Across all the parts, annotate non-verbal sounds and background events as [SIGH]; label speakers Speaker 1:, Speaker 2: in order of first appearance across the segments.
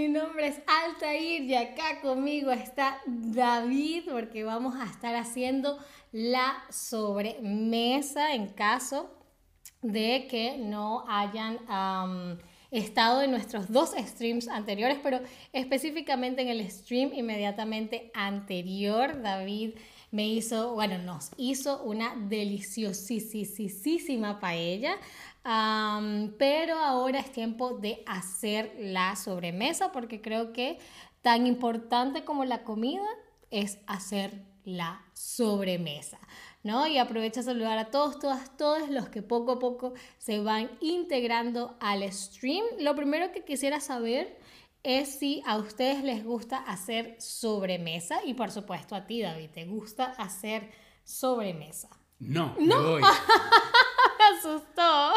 Speaker 1: Mi nombre es Altair y acá conmigo está David porque vamos a estar haciendo la sobremesa en caso de que no hayan estado en nuestros dos streams anteriores, pero específicamente en el stream inmediatamente anterior, David me hizo, bueno, nos hizo una deliciosísima paella. Pero ahora es tiempo de hacer la sobremesa porque creo que tan importante como la comida es hacer la sobremesa. ¿no? Y aprovecho a saludar a todos, todas, todos los que poco a poco se van integrando al stream. Lo primero que quisiera saber es si a ustedes les gusta hacer sobremesa y por supuesto a ti, David, ¿te gusta hacer sobremesa?
Speaker 2: No, no. [LAUGHS]
Speaker 1: me asustó.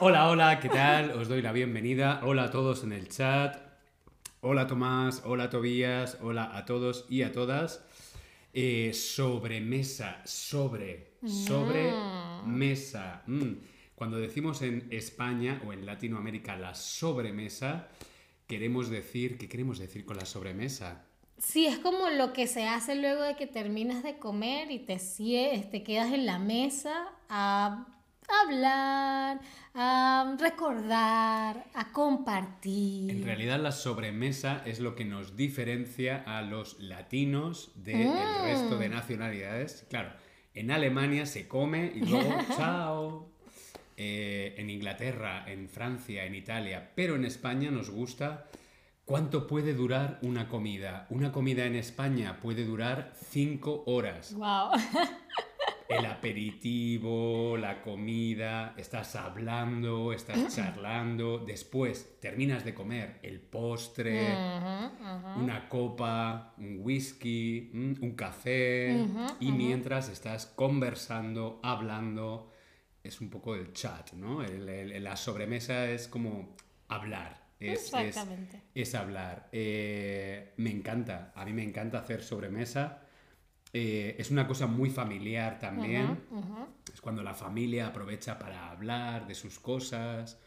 Speaker 2: Hola, hola, ¿qué tal? Os doy la bienvenida. Hola a todos en el chat. Hola Tomás, hola Tobías, hola a todos y a todas. Eh, sobremesa, sobre, sobre mm. mesa. Mm. Cuando decimos en España o en Latinoamérica la sobremesa, queremos decir, ¿qué queremos decir con la sobremesa?
Speaker 1: Sí, es como lo que se hace luego de que terminas de comer y te, te quedas en la mesa a hablar, a recordar, a compartir.
Speaker 2: En realidad la sobremesa es lo que nos diferencia a los latinos del mm. resto de nacionalidades. Claro, en Alemania se come y luego [LAUGHS] chao. Eh, en Inglaterra, en Francia, en Italia, pero en España nos gusta cuánto puede durar una comida. Una comida en España puede durar cinco horas.
Speaker 1: Wow. [LAUGHS]
Speaker 2: El aperitivo, la comida, estás hablando, estás [CLEARS THROAT] charlando, después terminas de comer el postre, una copa, un whisky, mm, un café, y mientras estás conversando, hablando, es un poco el chat, ¿no? la sobremesa es como hablar. Es,
Speaker 1: Exactamente.
Speaker 2: Es, hablar. Eh, me encanta, a mí me encanta hacer sobremesa. Eh, es una cosa muy familiar también. Es cuando la familia aprovecha para hablar de sus cosas,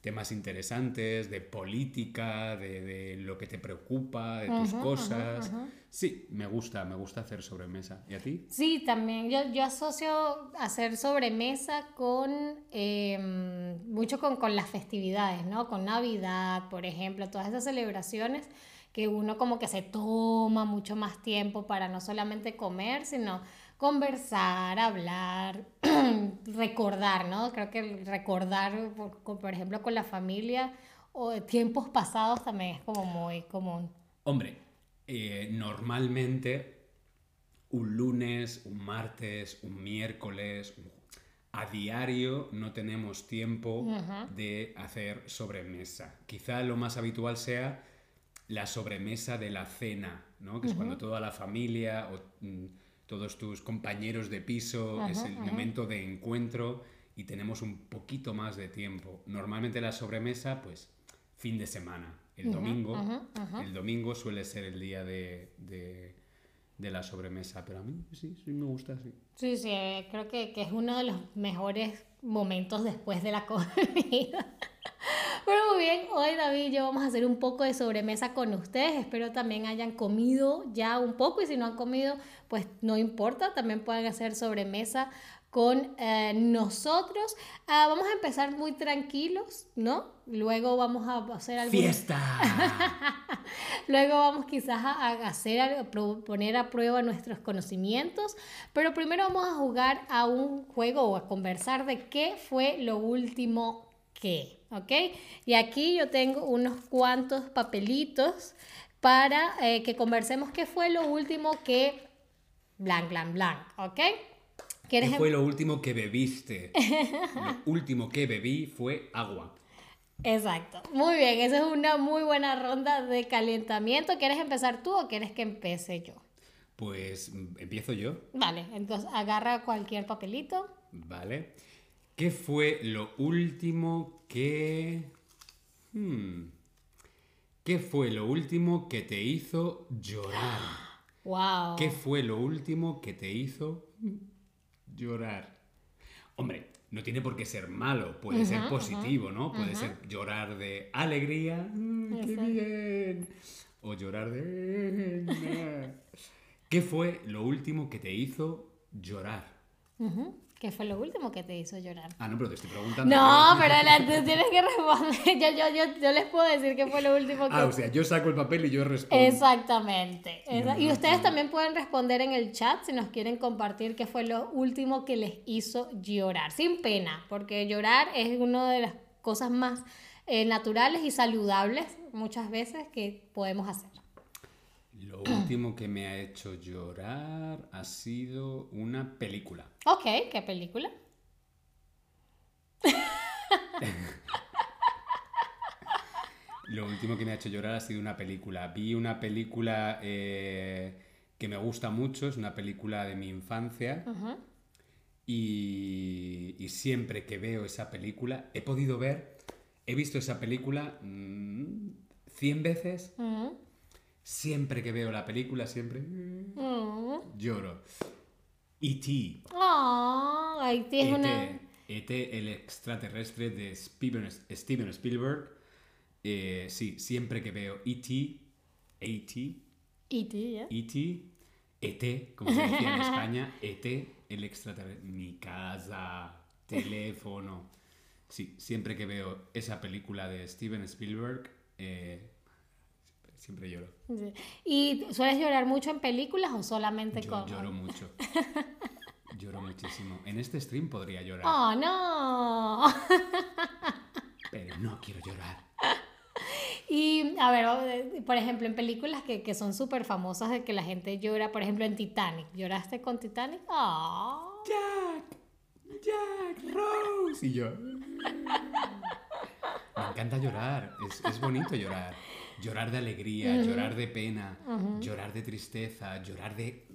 Speaker 2: temas interesantes, de política, de, lo que te preocupa, de tus cosas. Sí, me gusta, me gusta hacer sobremesa. ¿Y a ti?
Speaker 1: Sí, también. Yo, yo asocio hacer sobremesa con em, mucho con, con las festividades, ¿no? Con Navidad, por ejemplo, todas esas celebraciones que uno como que se toma mucho más tiempo para no solamente comer, sino conversar, hablar, [CLEARS THROAT] recordar, ¿no? Creo que recordar, por, ejemplo, con la familia o tiempos pasados también es como muy común.
Speaker 2: Hombre, eh, normalmente un lunes, un martes, un miércoles, a diario no tenemos tiempo de hacer sobremesa. Quizá lo más habitual sea la sobremesa de la cena, ¿no? Que es cuando toda la familia o mm, todos tus compañeros de piso, es el momento de encuentro y tenemos un poquito más de tiempo. Normalmente la sobremesa, pues, fin de semana. El domingo, el domingo suele ser el día de, de, la sobremesa, pero a mí sí, sí me gusta así.
Speaker 1: Sí, sí, eh, creo que, que es uno de los mejores momentos después de la [LAUGHS] comida. Pero muy bien, hoy David y yo vamos a hacer un poco de sobremesa con ustedes. Espero también hayan comido ya un poco y si no han comido, pues no importa, también pueden hacer sobremesa con eh, nosotros. Ah, vamos a empezar muy tranquilos, ¿no? Luego vamos a hacer algo.
Speaker 2: ¡Fiesta! [LAUGHS]
Speaker 1: Luego vamos quizás a, hacer, a poner a prueba nuestros conocimientos, pero primero vamos a jugar a un juego o a conversar de qué fue lo último que. ¿ok? Y aquí yo tengo unos cuantos papelitos para eh, que conversemos qué fue lo último que... Blanc, blanc, blanc, ¿ok?
Speaker 2: ¿Qué fue lo último que bebiste? lo [LAUGHS] último que bebí fue agua.
Speaker 1: Exacto. Muy bien, esa es una muy buena ronda de calentamiento. ¿Quieres empezar tú o quieres que empiece yo?
Speaker 2: Pues mm, empiezo yo.
Speaker 1: Vale, entonces agarra cualquier papelito.
Speaker 2: Vale. ¿Qué fue lo último que... Hmm, ¿Qué fue lo último que te hizo llorar? [GASPS]
Speaker 1: Wow.
Speaker 2: ¿Qué fue lo último que te hizo llorar? Hombre, no tiene por qué ser malo, puede ser positivo, ¿no? Puede ser llorar de alegría, ¡mm, ¡qué bien! O llorar de... ¿Qué fue lo último que te hizo llorar?
Speaker 1: ¿Qué fue lo último que te hizo llorar?
Speaker 2: Ah, no, pero te estoy preguntando.
Speaker 1: No, pero tú tienes que responder. Yo, yo, yo, yo, les puedo decir qué fue lo último que...
Speaker 2: Ah, o sea, yo saco el papel y yo respondo.
Speaker 1: Exactamente. y ustedes también pueden responder en el chat si nos quieren compartir qué fue lo último que les hizo llorar. Sin pena, porque llorar es una de las cosas más eh, naturales y saludables muchas veces que podemos hacer.
Speaker 2: Lo último que me ha hecho llorar ha sido una película.
Speaker 1: Ok, ¿qué película?
Speaker 2: Lo último que me ha hecho llorar ha sido una película. Vi una película eh, que me gusta mucho, es una película de mi infancia. y, siempre que veo esa película, he podido ver, he visto esa película 100 mm, veces. Siempre que veo la película, siempre mm. lloro. E.T.
Speaker 1: Oh, E.T. es una...
Speaker 2: E.T. el extraterrestre de Steven, Steven Spielberg. Eh, sí, siempre que veo E.T. E.T.
Speaker 1: E.T.,
Speaker 2: E.T. E.T., como se decía en España, [LAUGHS] E.T. el extraterrestre. Mi casa, teléfono. Sí, siempre que veo esa película de Steven Spielberg, eh, siempre lloro.
Speaker 1: ¿Y sueles llorar mucho en películas o solamente
Speaker 2: Yo
Speaker 1: con.?
Speaker 2: Lloro mucho. [LAUGHS] lloro muchísimo. En este stream podría llorar.
Speaker 1: ¡Oh, no! [LAUGHS]
Speaker 2: Pero no quiero llorar.
Speaker 1: Y, a ver, por ejemplo, en películas que, que son súper famosas de que la gente llora, por ejemplo, en Titanic. ¿Lloraste con Titanic? ¡Oh!
Speaker 2: ¡Jack! ¡Jack! ¡Rose! Y yo. [LAUGHS] Me encanta llorar. Es, es bonito llorar. Llorar de alegría, llorar de pena, llorar de tristeza, llorar de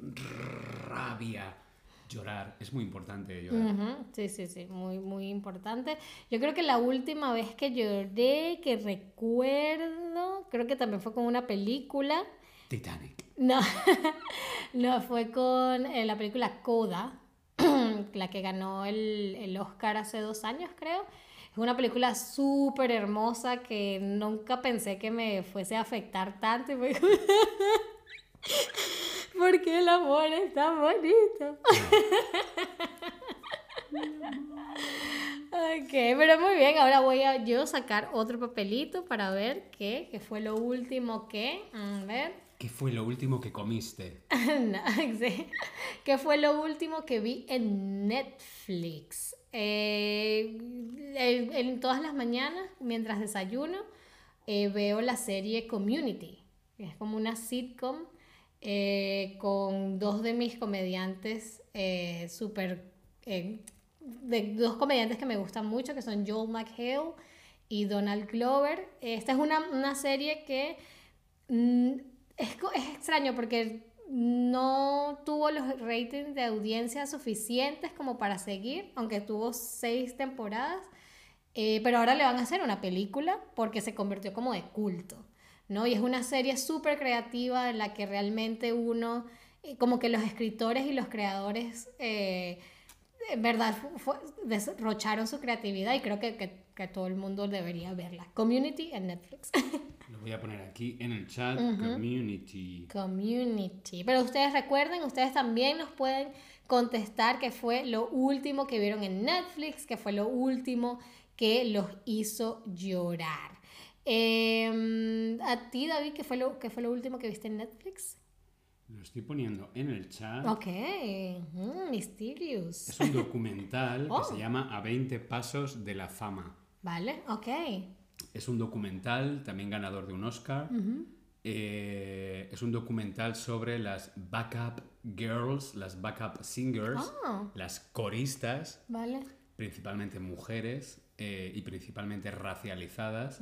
Speaker 2: rabia. Llorar, es muy importante llorar.
Speaker 1: Sí, sí, sí, muy, muy importante. Yo creo que la última vez que lloré, que recuerdo, creo que también fue con una película.
Speaker 2: Titanic.
Speaker 1: No, [LAUGHS] no, fue con eh, la película Coda, [CLEARS THROAT] la que ganó el, el Oscar hace dos años, creo. Es una película súper hermosa que nunca pensé que me fuese a afectar tanto. [LAUGHS] Porque el amor es tan bonito. [LAUGHS] ok, pero muy bien. Ahora voy a yo sacar otro papelito para ver qué, qué fue lo último que. A ver.
Speaker 2: ¿Qué fue lo último que comiste? [LAUGHS]
Speaker 1: no, sí. ¿Qué fue lo último que vi en Netflix? Eh, en, todas las mañanas, mientras desayuno, eh, veo la serie Community. Es como una sitcom eh, con dos de mis comediantes súper... de dos comediantes que me gustan mucho, que son Joel McHale y Donald Glover. Esta es una, una serie que... Mm, es, es extraño porque no tuvo los ratings de audiencia suficientes como para seguir, aunque tuvo seis temporadas, eh, pero ahora le van a hacer una película porque se convirtió como de culto, ¿no? Y es una serie súper creativa en la que realmente uno, eh, como que los escritores y los creadores, eh, verdad, derrocharon su creatividad y creo que, que, que todo el mundo debería verla. Community en Netflix. [LAUGHS]
Speaker 2: voy a poner aquí en el chat, community.
Speaker 1: Community. Pero ustedes recuerden, ustedes también nos pueden contestar qué fue lo último que vieron en Netflix, qué fue lo último que los hizo llorar. Em, a ti, David, ¿qué fue, lo, ¿qué fue lo último que viste en Netflix?
Speaker 2: Lo estoy poniendo en el chat.
Speaker 1: Ok, mm, Mysterious.
Speaker 2: Es un documental que se oh. llama A 20 Pasos de la Fama.
Speaker 1: Vale, ok.
Speaker 2: Es un documental, también ganador de un Oscar. Eh, es un documental sobre las backup girls, las backup singers, ah. las coristas, principalmente mujeres eh, y principalmente racializadas,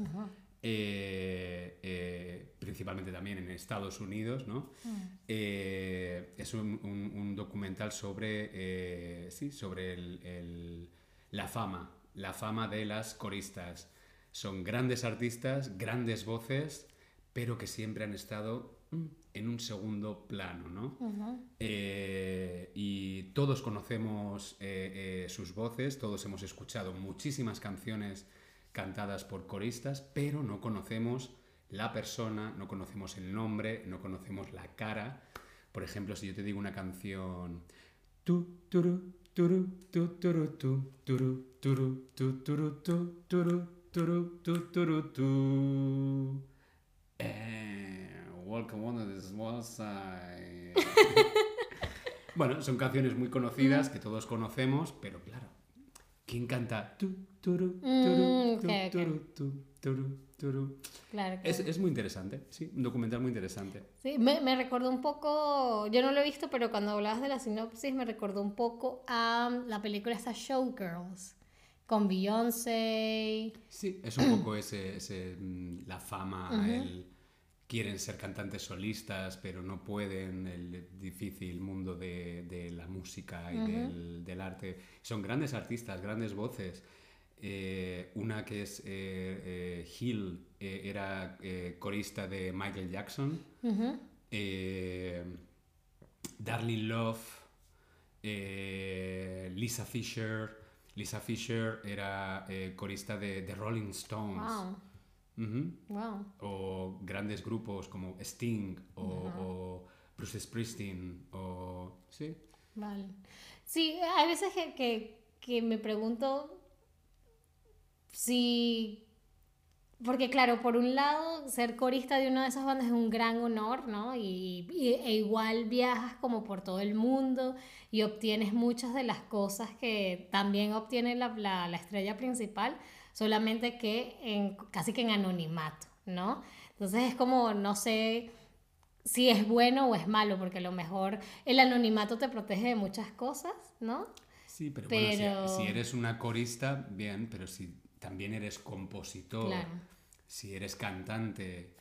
Speaker 2: eh, principalmente también en Estados Unidos. ¿no? Mm. es un, documental sobre, sí, sobre la fama, la fama de las coristas. Son grandes artistas, grandes voces, pero que siempre han estado mm, en un segundo plano, ¿no? Eh, y todos conocemos eh, eh, sus voces, todos hemos escuchado muchísimas canciones cantadas por coristas, pero no conocemos la persona, no conocemos el nombre, no conocemos la cara. Por ejemplo, si yo te digo una canción... Tu, turu, turu, tu, turu, tu, turu, turu, tu, turu, tu, turu, turu, tu, turu, tu. Eh, welcome on this [LAUGHS] was Bueno, son canciones muy conocidas que todos conocemos, pero claro, ¿quién canta? Tu, turu, turu,
Speaker 1: Mm,
Speaker 2: tu, turu, tu, turu, turu?
Speaker 1: Claro que
Speaker 2: Es, es muy interesante, sí, un documental muy interesante.
Speaker 1: Sí, me, me recordó un poco, yo no lo he visto, pero cuando hablabas de la sinopsis me recordó un poco a la película esta Showgirls, con Beyoncé.
Speaker 2: Sí, es un poco ese, ese, mm, la fama, el quieren ser cantantes solistas, pero no pueden, el difícil mundo de, de la música y del, del arte. Son grandes artistas, grandes voces. Eh, una que es eh, eh, Hill, eh, era corista de Michael Jackson. Eh, Darlene Love, eh, Lisa Fisher. Lisa Fisher era eh, corista de, de Rolling Stones.
Speaker 1: Wow, wow.
Speaker 2: O grandes grupos como Sting o, o Bruce Springsteen o... Sí.
Speaker 1: Vale. Sí, hay veces que, que, que me pregunto si... Porque claro, por un lado, ser corista de una de esas bandas es un gran honor, ¿no? Y, y- e igual viajas como por todo el mundo y obtienes muchas de las cosas que también obtiene la, la, la estrella principal, solamente que en, casi que en anonimato, ¿no? Entonces es como, no sé si es bueno o es malo, porque a lo mejor el anonimato te protege de muchas cosas, ¿no?
Speaker 2: Sí, pero,
Speaker 1: Pero-
Speaker 2: bueno, si, si eres una corista, bien, pero si también eres compositor,
Speaker 1: Claro.
Speaker 2: si eres cantante,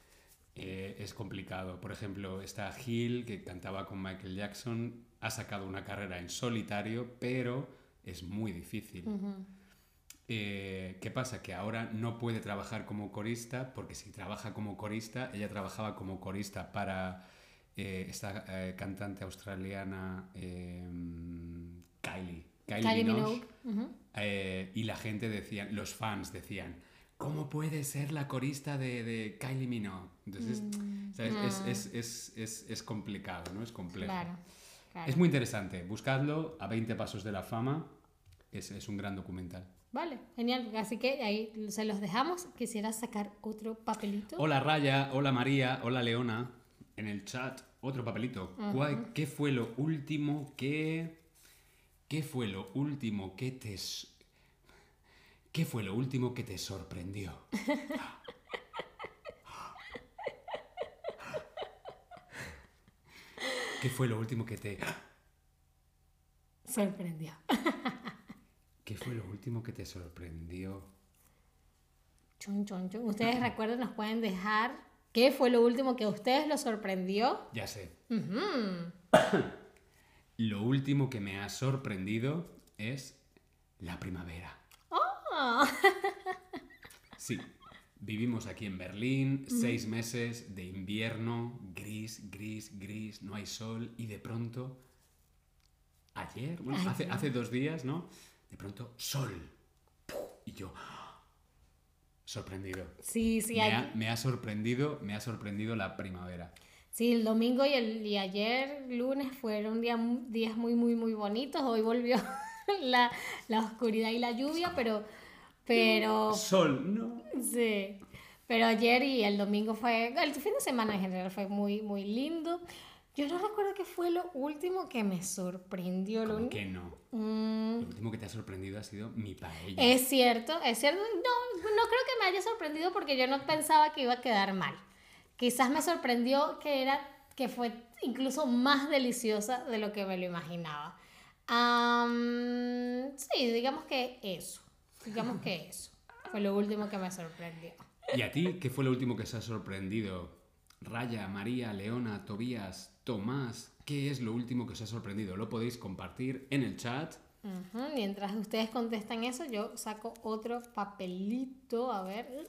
Speaker 2: eh, es complicado. Por ejemplo, está Hill, que cantaba con Michael Jackson, ha sacado una carrera en solitario, pero es muy difícil. Eh, ¿Qué pasa? Que ahora no puede trabajar como corista, porque si trabaja como corista, ella trabajaba como corista para eh, esta cantante australiana Kylie. Kylie,
Speaker 1: Kylie
Speaker 2: Minogue. Eh, y la gente decía, los fans decían, ¿cómo puede ser la corista de, de Kylie Minogue? Entonces, ¿sabes? Es, es, es, es, es complicado, ¿no? Es complejo.
Speaker 1: Claro, claro.
Speaker 2: Es muy interesante. Buscadlo a 20 pasos de la fama. Es, es un gran documental.
Speaker 1: Vale, genial. Así que ahí se los dejamos. Quisiera sacar otro papelito.
Speaker 2: Hola Raya, hola María, hola Leona. En el chat, otro papelito. ¿Cuál- ¿Qué fue lo último que... ¿Qué fue lo último que te... ¿Qué fue lo último que te sorprendió? ¿Qué fue lo último que te...
Speaker 1: Sorprendió.
Speaker 2: ¿Qué fue lo último que te sorprendió?
Speaker 1: Chun, chun, chun. Ustedes recuerden, nos pueden dejar qué fue lo último que a ustedes los sorprendió.
Speaker 2: Ya sé.
Speaker 1: Ujú.
Speaker 2: Lo último que me ha sorprendido es la primavera.
Speaker 1: Ah. [LAUGHS]
Speaker 2: Sí, vivimos aquí en Berlín, seis meses de invierno, gris, gris, gris, no hay sol y de pronto, ayer, bueno,
Speaker 1: Ay,
Speaker 2: hace,
Speaker 1: sí.
Speaker 2: hace dos días, ¿no? De pronto, sol. Y yo, sorprendido.
Speaker 1: Sí, sí,
Speaker 2: Me
Speaker 1: hay-
Speaker 2: ha, me ha sorprendido, me ha sorprendido la primavera.
Speaker 1: Sí, el domingo y, el, y ayer, lunes, fueron día- días muy, muy, muy bonitos. Hoy volvió [LAUGHS] la, la oscuridad y la lluvia, pero, pero,
Speaker 2: Sol, no.
Speaker 1: sí. Pero ayer y el domingo fue, el fin de semana en general fue muy, muy lindo. Yo no recuerdo qué fue lo último que me sorprendió. Lo
Speaker 2: ¿Cómo
Speaker 1: uni-
Speaker 2: que no?
Speaker 1: Mm,
Speaker 2: Lo último que te ha sorprendido ha sido mi paella.
Speaker 1: es cierto, es cierto. No, no creo que me haya sorprendido porque yo no pensaba que iba a quedar mal. Quizás me sorprendió que era que fue incluso más deliciosa de lo que me lo imaginaba. Sí, digamos que eso. Digamos que eso. Fue lo último que me sorprendió.
Speaker 2: ¿Y a ti qué fue lo último que se ha sorprendido? Raya, María, Leona, Tobías, Tomás, ¿qué es lo último que os ha sorprendido? Lo podéis compartir en el chat.
Speaker 1: Mientras ustedes contestan eso, yo saco otro papelito. A ver.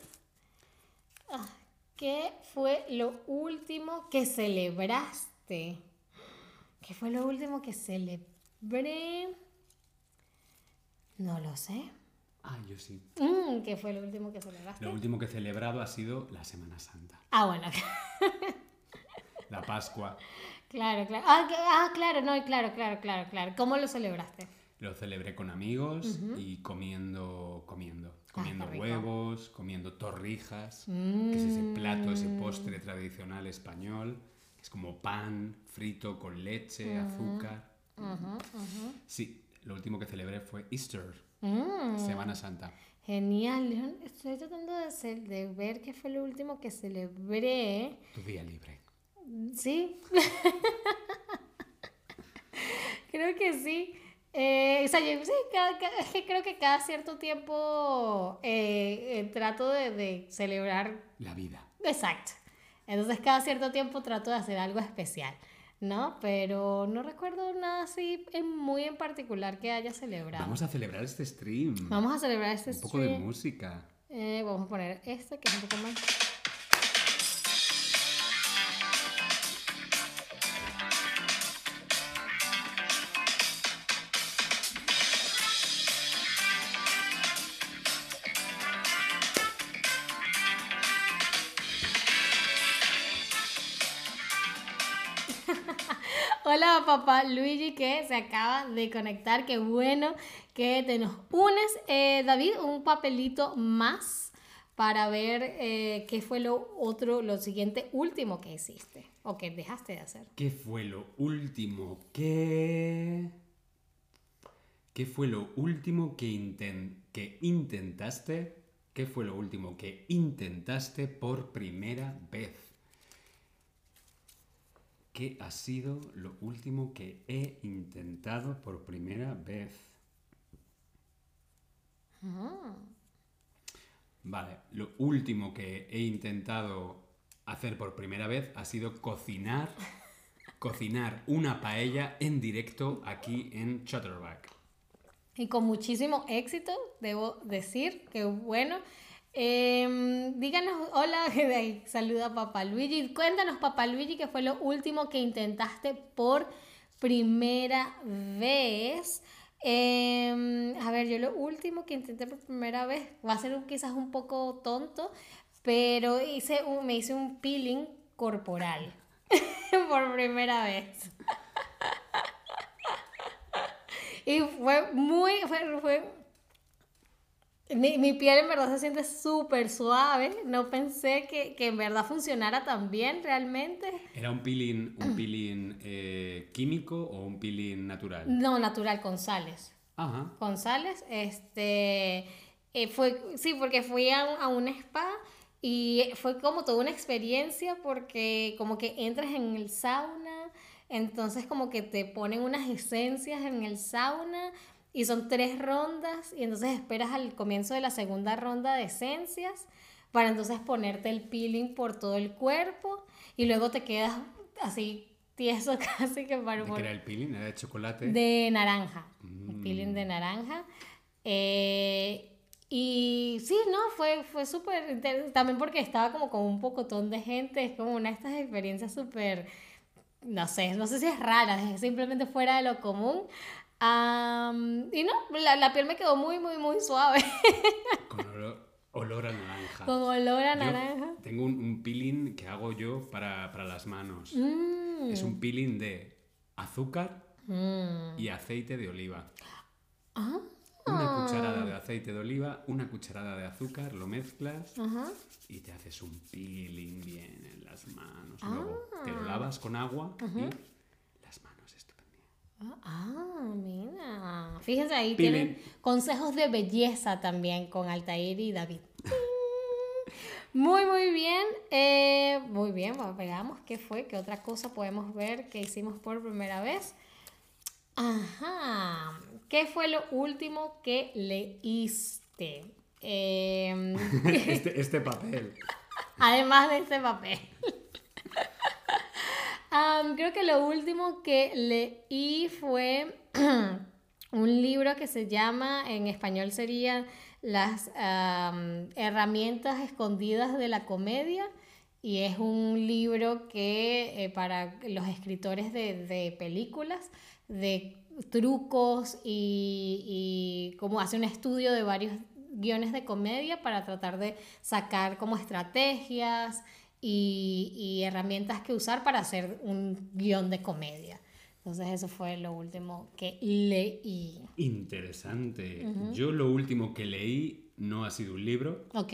Speaker 1: Ah, ¿Qué fue lo último que celebraste? ¿Qué fue lo último que celebré? No lo sé.
Speaker 2: Ah, yo sí.
Speaker 1: Mm, ¿Qué fue lo último que celebraste?
Speaker 2: Lo último que he celebrado ha sido la Semana Santa.
Speaker 1: Ah, bueno. [LAUGHS]
Speaker 2: La Pascua.
Speaker 1: claro, claro. Ah, ah, claro, no, claro, claro, claro, claro. ¿Cómo lo celebraste?
Speaker 2: Lo celebré con amigos y comiendo, comiendo. Comiendo huevos, comiendo torrijas, que es ese plato, ese
Speaker 1: Mm.
Speaker 2: postre tradicional español. que Es como pan frito con leche, azúcar. Sí, lo último que celebré fue Easter,
Speaker 1: Mm,
Speaker 2: Semana Santa.
Speaker 1: genial. León. Estoy tratando de, hacer- de ver qué fue lo último que celebré.
Speaker 2: Tu día libre.
Speaker 1: Sí. [LAUGHS] creo que sí. Eh, o sea, yo- sí, cada- cada- es que creo que cada cierto tiempo eh, eh, trato de, de celebrar.
Speaker 2: La vida.
Speaker 1: Exacto. Entonces, cada cierto tiempo trato de hacer algo especial, ¿no? Pero no recuerdo nada así en- muy en particular que haya celebrado.
Speaker 2: Vamos a celebrar este stream.
Speaker 1: Vamos a celebrar este
Speaker 2: Un poco de
Speaker 1: stream.
Speaker 2: música.
Speaker 1: Eh, vamos a poner este que es un poco más. Luigi que se acaba de conectar, qué bueno que te nos unes. Eh, David, un papelito más para ver eh, qué fue lo otro, lo siguiente, último que hiciste o que dejaste de hacer.
Speaker 2: ¿Qué fue lo último que... ¿Qué fue lo último que, inten- que intentaste? ¿Qué fue lo último que intentaste por primera vez? ¿Qué ha sido lo último que he intentado por primera vez? Vale, lo último que he intentado hacer por primera vez ha sido cocinar, [LAUGHS] cocinar una paella en directo aquí en Chatterback.
Speaker 1: Y con muchísimo éxito, debo decir, que bueno. Em, díganos, hola, [LAUGHS] saluda Papá Luigi. Cuéntanos, Papá Luigi, qué fue lo último que intentaste por primera vez. Em, a ver, yo lo último que intenté por primera vez va a ser quizás un poco tonto, pero hice un- me hice un peeling corporal [LAUGHS] por primera vez. [LAUGHS] Y fue muy, fue- mi, mi piel en verdad se siente súper suave. No pensé que, que en verdad funcionara tan bien realmente.
Speaker 2: ¿Era un peeling, un peeling eh, químico o un peeling natural?
Speaker 1: No, natural, con sales.
Speaker 2: Ajá.
Speaker 1: Con sales, este, eh, fue, sí, porque fui a, a un spa y fue como toda una experiencia porque como que entras en el sauna, entonces como que te ponen unas esencias en el sauna y son tres rondas y entonces esperas al comienzo de la segunda ronda de esencias para entonces ponerte el peeling por todo el cuerpo y luego te quedas así tieso [LAUGHS] casi que para
Speaker 2: ¿De qué era el peeling? ¿Era de chocolate?
Speaker 1: de naranja, el peeling de naranja. Eh, y sí, no, fue, fue súper, también porque estaba como con un pocotón de gente, es como una de estas experiencias súper, no sé, no sé si es rara, es simplemente fuera de lo común. Am, y no, la, la piel me quedó muy, muy, muy suave, [LAUGHS]
Speaker 2: Con olor, olor a naranja.
Speaker 1: con olor a
Speaker 2: Yo
Speaker 1: naranja.
Speaker 2: tengo un, un peeling que hago yo para, para las manos.
Speaker 1: Mm,
Speaker 2: Es un peeling de azúcar
Speaker 1: mm.
Speaker 2: y aceite de oliva.
Speaker 1: Ah,
Speaker 2: Una cucharada de aceite de oliva, una cucharada de azúcar, lo mezclas
Speaker 1: ajá.
Speaker 2: y te haces un peeling bien en las manos.
Speaker 1: Ah.
Speaker 2: Luego te lo lavas con agua y.
Speaker 1: Ah, mira. Fíjense ahí, tienen consejos de belleza también con Altair y David. Muy, muy bien. Eh, muy bien, bueno, veamos qué fue, qué otra cosa podemos ver que hicimos por primera vez. Ajá. ¿Qué fue lo último que leíste? Em, [LAUGHS]
Speaker 2: Este, este papel. [LAUGHS]
Speaker 1: además de este papel. Creo que lo último que leí fue [CLEARS THROAT] un libro que se llama, en español sería Las am, herramientas escondidas de la comedia. y es un libro que eh, para los escritores de, de películas, de trucos y, y como hace un estudio de varios guiones de comedia para tratar de sacar como estrategias y, y herramientas que usar para hacer un guion de comedia. Entonces eso fue lo último que leí.
Speaker 2: Interesante. Yo lo último que leí no ha sido un libro.
Speaker 1: Ok.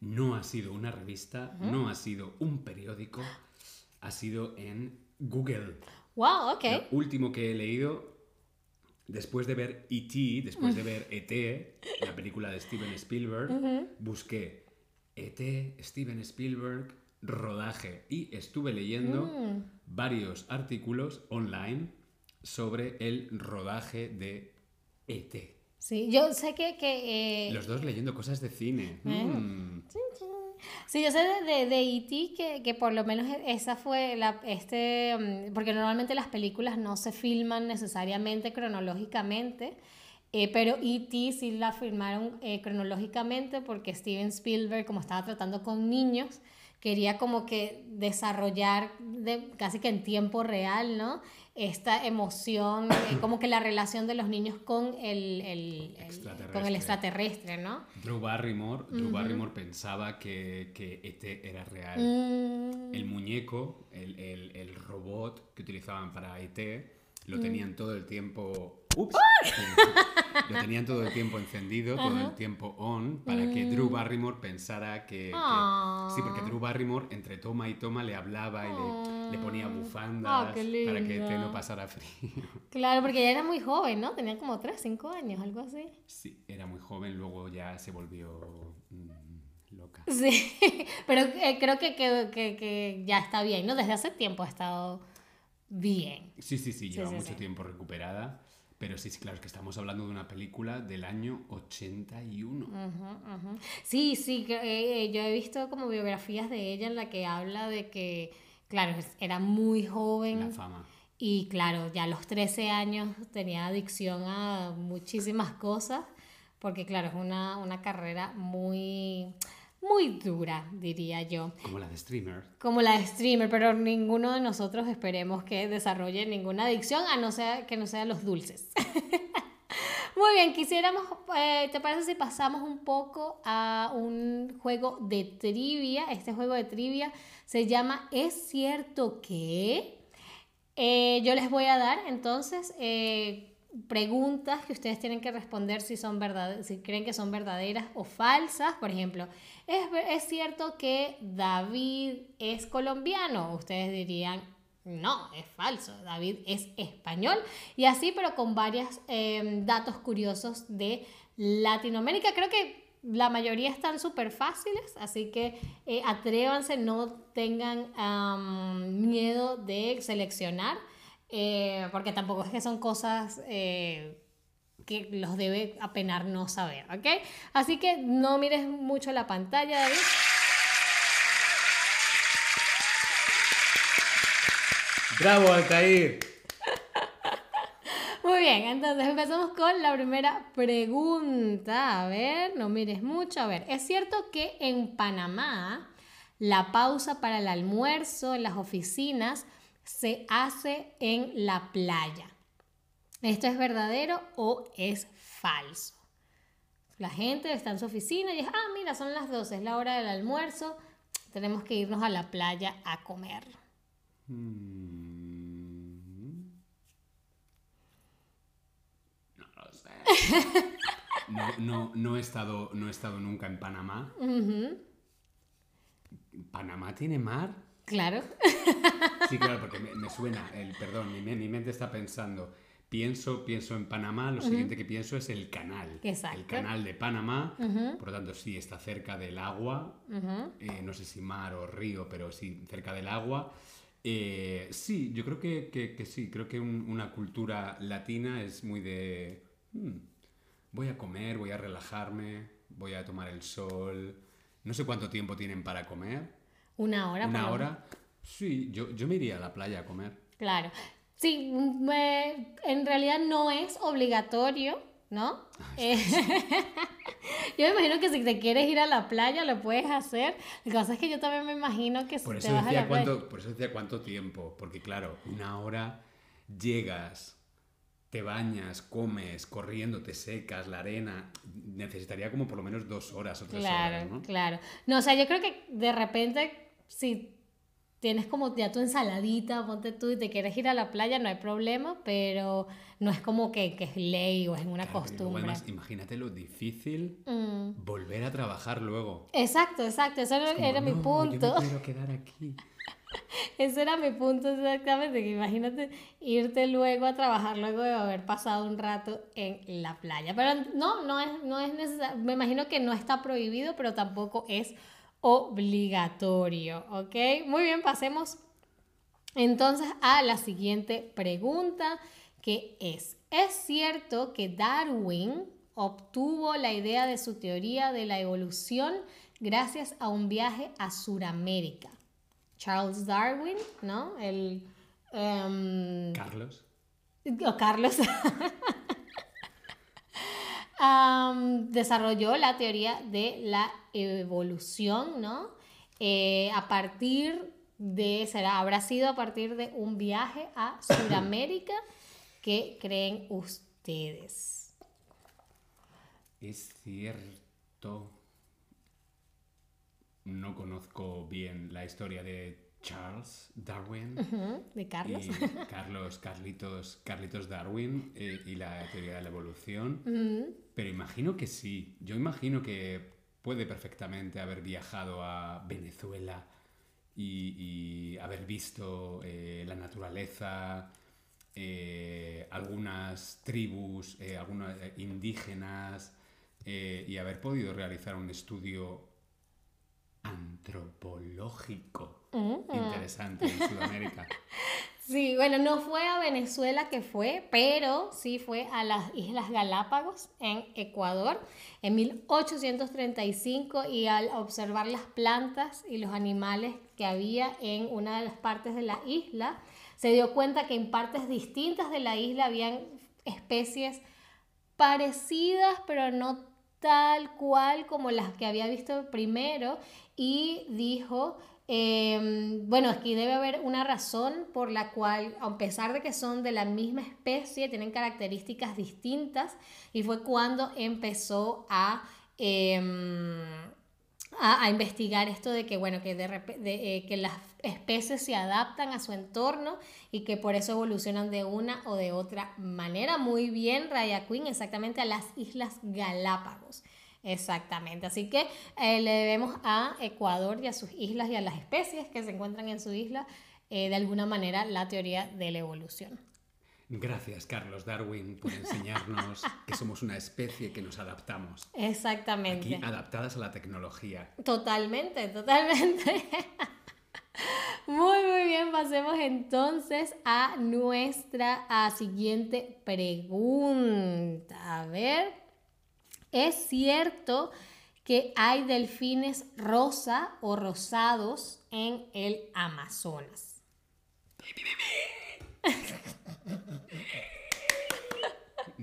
Speaker 2: No ha sido una revista, no ha sido un periódico, ha sido en Google.
Speaker 1: Wow, ok.
Speaker 2: Lo último que he leído, después de ver E.T., después de ver E.T., la película de Steven Spielberg, busqué E.T., Steven Spielberg, rodaje y estuve leyendo
Speaker 1: Mm.
Speaker 2: varios artículos online sobre el rodaje de E.T.
Speaker 1: Sí, yo sé que... que eh,
Speaker 2: Los dos leyendo cosas de cine. Mm.
Speaker 1: Sí, yo sé de, de, E.T. Que, que por lo menos esa fue la, este, mm, porque normalmente las películas no se filman necesariamente cronológicamente, eh, pero E.T. sí la filmaron eh, cronológicamente porque Steven Spielberg, como estaba tratando con niños, quería como que desarrollar de, casi que en tiempo real, ¿no? Esta emoción, eh, [COUGHS] como que la relación de los niños con el, el- el- con el extraterrestre, ¿no?
Speaker 2: Drew Barrymore, Drew Barrymore pensaba que, que E.T. era real.
Speaker 1: Mm,
Speaker 2: El muñeco, el, el- el robot que utilizaban para ET, lo
Speaker 1: Mm.
Speaker 2: tenían todo el tiempo. ¡Ups! lo [LAUGHS] tenían todo el tiempo encendido, todo el tiempo on, para que Drew Barrymore pensara que. que-
Speaker 1: Mm.
Speaker 2: Sí, porque Drew Barrymore entre toma y toma le hablaba y le, le ponía bufandas
Speaker 1: qué
Speaker 2: para que ET
Speaker 1: linda.
Speaker 2: no pasara frío. [LAUGHS]
Speaker 1: Claro, porque ella era muy joven, ¿no? Tenía como 3, 5 años, algo así.
Speaker 2: Sí, era muy joven, luego ya se volvió mm, loca.
Speaker 1: Sí, [LAUGHS] pero eh, creo que, que, que, que ya está bien, ¿no? Desde hace tiempo ha estado bien.
Speaker 2: Sí, sí, sí, lleva
Speaker 1: sí,
Speaker 2: mucho
Speaker 1: sí.
Speaker 2: tiempo recuperada. Pero sí, sí, claro, es que estamos hablando de una película del año 81.
Speaker 1: Ujú, ujú. Sí, sí, eh, eh, yo he visto como biografías de ella en la que habla de que, claro, era muy joven.
Speaker 2: La fama.
Speaker 1: Y claro, ya a los 13 años tenía adicción a muchísimas cosas, porque claro, es una, una carrera muy, muy dura, diría yo,
Speaker 2: Como la de Streamer.
Speaker 1: como la de streamer, pero ninguno de nosotros esperemos que desarrolle ninguna adicción, a no ser que no sean los dulces. [LAUGHS] Muy bien, quisiéramos, eh, ¿te parece si pasamos un poco a un juego de trivia? Este juego de trivia se llama ¿Es cierto que? Eh, yo les voy a dar entonces eh, preguntas que ustedes tienen que responder si son verdad, si creen que son verdaderas o falsas. Por ejemplo, ¿es, es cierto que David es colombiano? Ustedes dirían, no, es falso. David es español. Y así, pero con varios datos curiosos de Latinoamérica. Creo que la mayoría están súper fáciles, así que eh, atrévanse, no tengan miedo de seleccionar, eh, porque tampoco es que son cosas eh, que los debe apenar no saber, ¿ok? Así que no mires mucho la pantalla, David.
Speaker 2: ¡Bravo, Altair! [LAUGHS]
Speaker 1: Muy bien, entonces empezamos con la primera pregunta. A ver, no mires mucho. A ver, ¿es cierto que en Panamá la pausa para el almuerzo en las oficinas se hace en la playa? ¿Esto es verdadero o es falso? La gente está en su oficina y dice, ah, mira, son las 12, es la hora del almuerzo, tenemos que irnos a la playa a comer.
Speaker 2: Mm. No lo sé. No, no, no, he estado, no he estado nunca en Panamá. ¿Panamá tiene mar?
Speaker 1: Claro.
Speaker 2: Sí, claro, porque me, me suena, el, perdón, mi, me- mi mente está pensando, pienso, pienso en Panamá, lo siguiente que pienso es el canal.
Speaker 1: Exacto.
Speaker 2: El canal de Panamá, por lo tanto sí, está cerca del agua, eh, no sé si mar o río, pero sí, cerca del agua. Eh, sí, yo creo que, que- que sí, creo que un- una cultura latina es muy de, "Hmm, voy a comer, voy a relajarme, voy a tomar el sol. No sé cuánto tiempo tienen para comer.
Speaker 1: Una hora.
Speaker 2: ¿Una hora? Sí, yo, yo me iría a la playa a comer.
Speaker 1: Claro. Sí, me- en realidad no es obligatorio ¿no? Eh, [LAUGHS] yo me imagino que si te quieres ir a la playa lo puedes hacer. Lo que pasa es que yo también me imagino que si
Speaker 2: Por
Speaker 1: te
Speaker 2: eso,
Speaker 1: vas a la
Speaker 2: decía
Speaker 1: playa...
Speaker 2: cuánto, por eso decía cuánto tiempo, porque claro, una hora llegas, te bañas, comes, corriendo, te secas, la arena, necesitaría como por lo menos dos horas o tres
Speaker 1: Claro,
Speaker 2: horas, ¿no?
Speaker 1: claro. No, o sea, yo creo que de repente, si tienes como ya tu ensaladita, ponte tú y te quieres ir a la playa, no hay problema, pero no es como que, que es ley o es una
Speaker 2: Claro,
Speaker 1: costumbre.
Speaker 2: además, imagínate lo difícil
Speaker 1: Mm.
Speaker 2: volver a trabajar luego.
Speaker 1: Exacto, exacto, ese era,
Speaker 2: Es como,
Speaker 1: era mi
Speaker 2: "No,
Speaker 1: punto.
Speaker 2: Yo me quiero quedar aquí. [LAUGHS]
Speaker 1: Ese era mi punto exactamente, que imagínate irte luego a trabajar luego de haber pasado un rato en la playa. Pero no, no es, no es necesario, me imagino que no está prohibido, pero tampoco es obligatorio, ¿ok? Muy bien, pasemos entonces a la siguiente pregunta, que es, ¿es cierto que Darwin obtuvo la idea de su teoría de la evolución gracias a un viaje a Sudamérica? Charles Darwin, ¿no? El... em,
Speaker 2: Carlos.
Speaker 1: o Carlos. [LAUGHS] Desarrolló la teoría de la evolución, ¿no? Eh, a partir de, será, habrá sido a partir de un viaje a [COUGHS] Sudamérica. ¿Qué creen ustedes?
Speaker 2: Es cierto. No conozco bien la historia de Charles Darwin.
Speaker 1: De Carlos.
Speaker 2: Y Carlos, Carlitos, Carlitos Darwin eh, y la teoría de la evolución. Pero imagino que sí. Yo imagino que puede perfectamente haber viajado a Venezuela y, y haber visto eh, la naturaleza, eh, algunas tribus, algunas indígenas y haber podido realizar un estudio antropológico
Speaker 1: ujú.
Speaker 2: interesante en Sudamérica. [LAUGHS]
Speaker 1: Sí, bueno, no fue a Venezuela que fue, pero sí fue a las Islas Galápagos en Ecuador en 1835 y al observar las plantas y los animales que había en una de las partes de la isla, se dio cuenta que en partes distintas de la isla habían especies parecidas, pero no tal cual como las que había visto primero y dijo, eh, bueno, aquí debe haber una razón por la cual, a pesar de que son de la misma especie, tienen características distintas y fue cuando empezó a... em, a, a investigar esto de que, bueno, que, de, de, eh, que las especies se adaptan a su entorno y que por eso evolucionan de una o de otra manera. Muy bien, Raya Queen, exactamente a las Islas Galápagos. Exactamente, así que eh, le debemos a Ecuador y a sus islas y a las especies que se encuentran en su isla eh, de alguna manera la teoría de la evolución.
Speaker 2: Gracias, Carlos Darwin, por enseñarnos [LAUGHS] que somos una especie que nos adaptamos.
Speaker 1: Exactamente.
Speaker 2: Aquí adaptadas a la tecnología.
Speaker 1: Totalmente, totalmente. Muy, muy bien, pasemos entonces a nuestra a siguiente pregunta. A ver, ¿es cierto que hay delfines rosa o rosados en el Amazonas?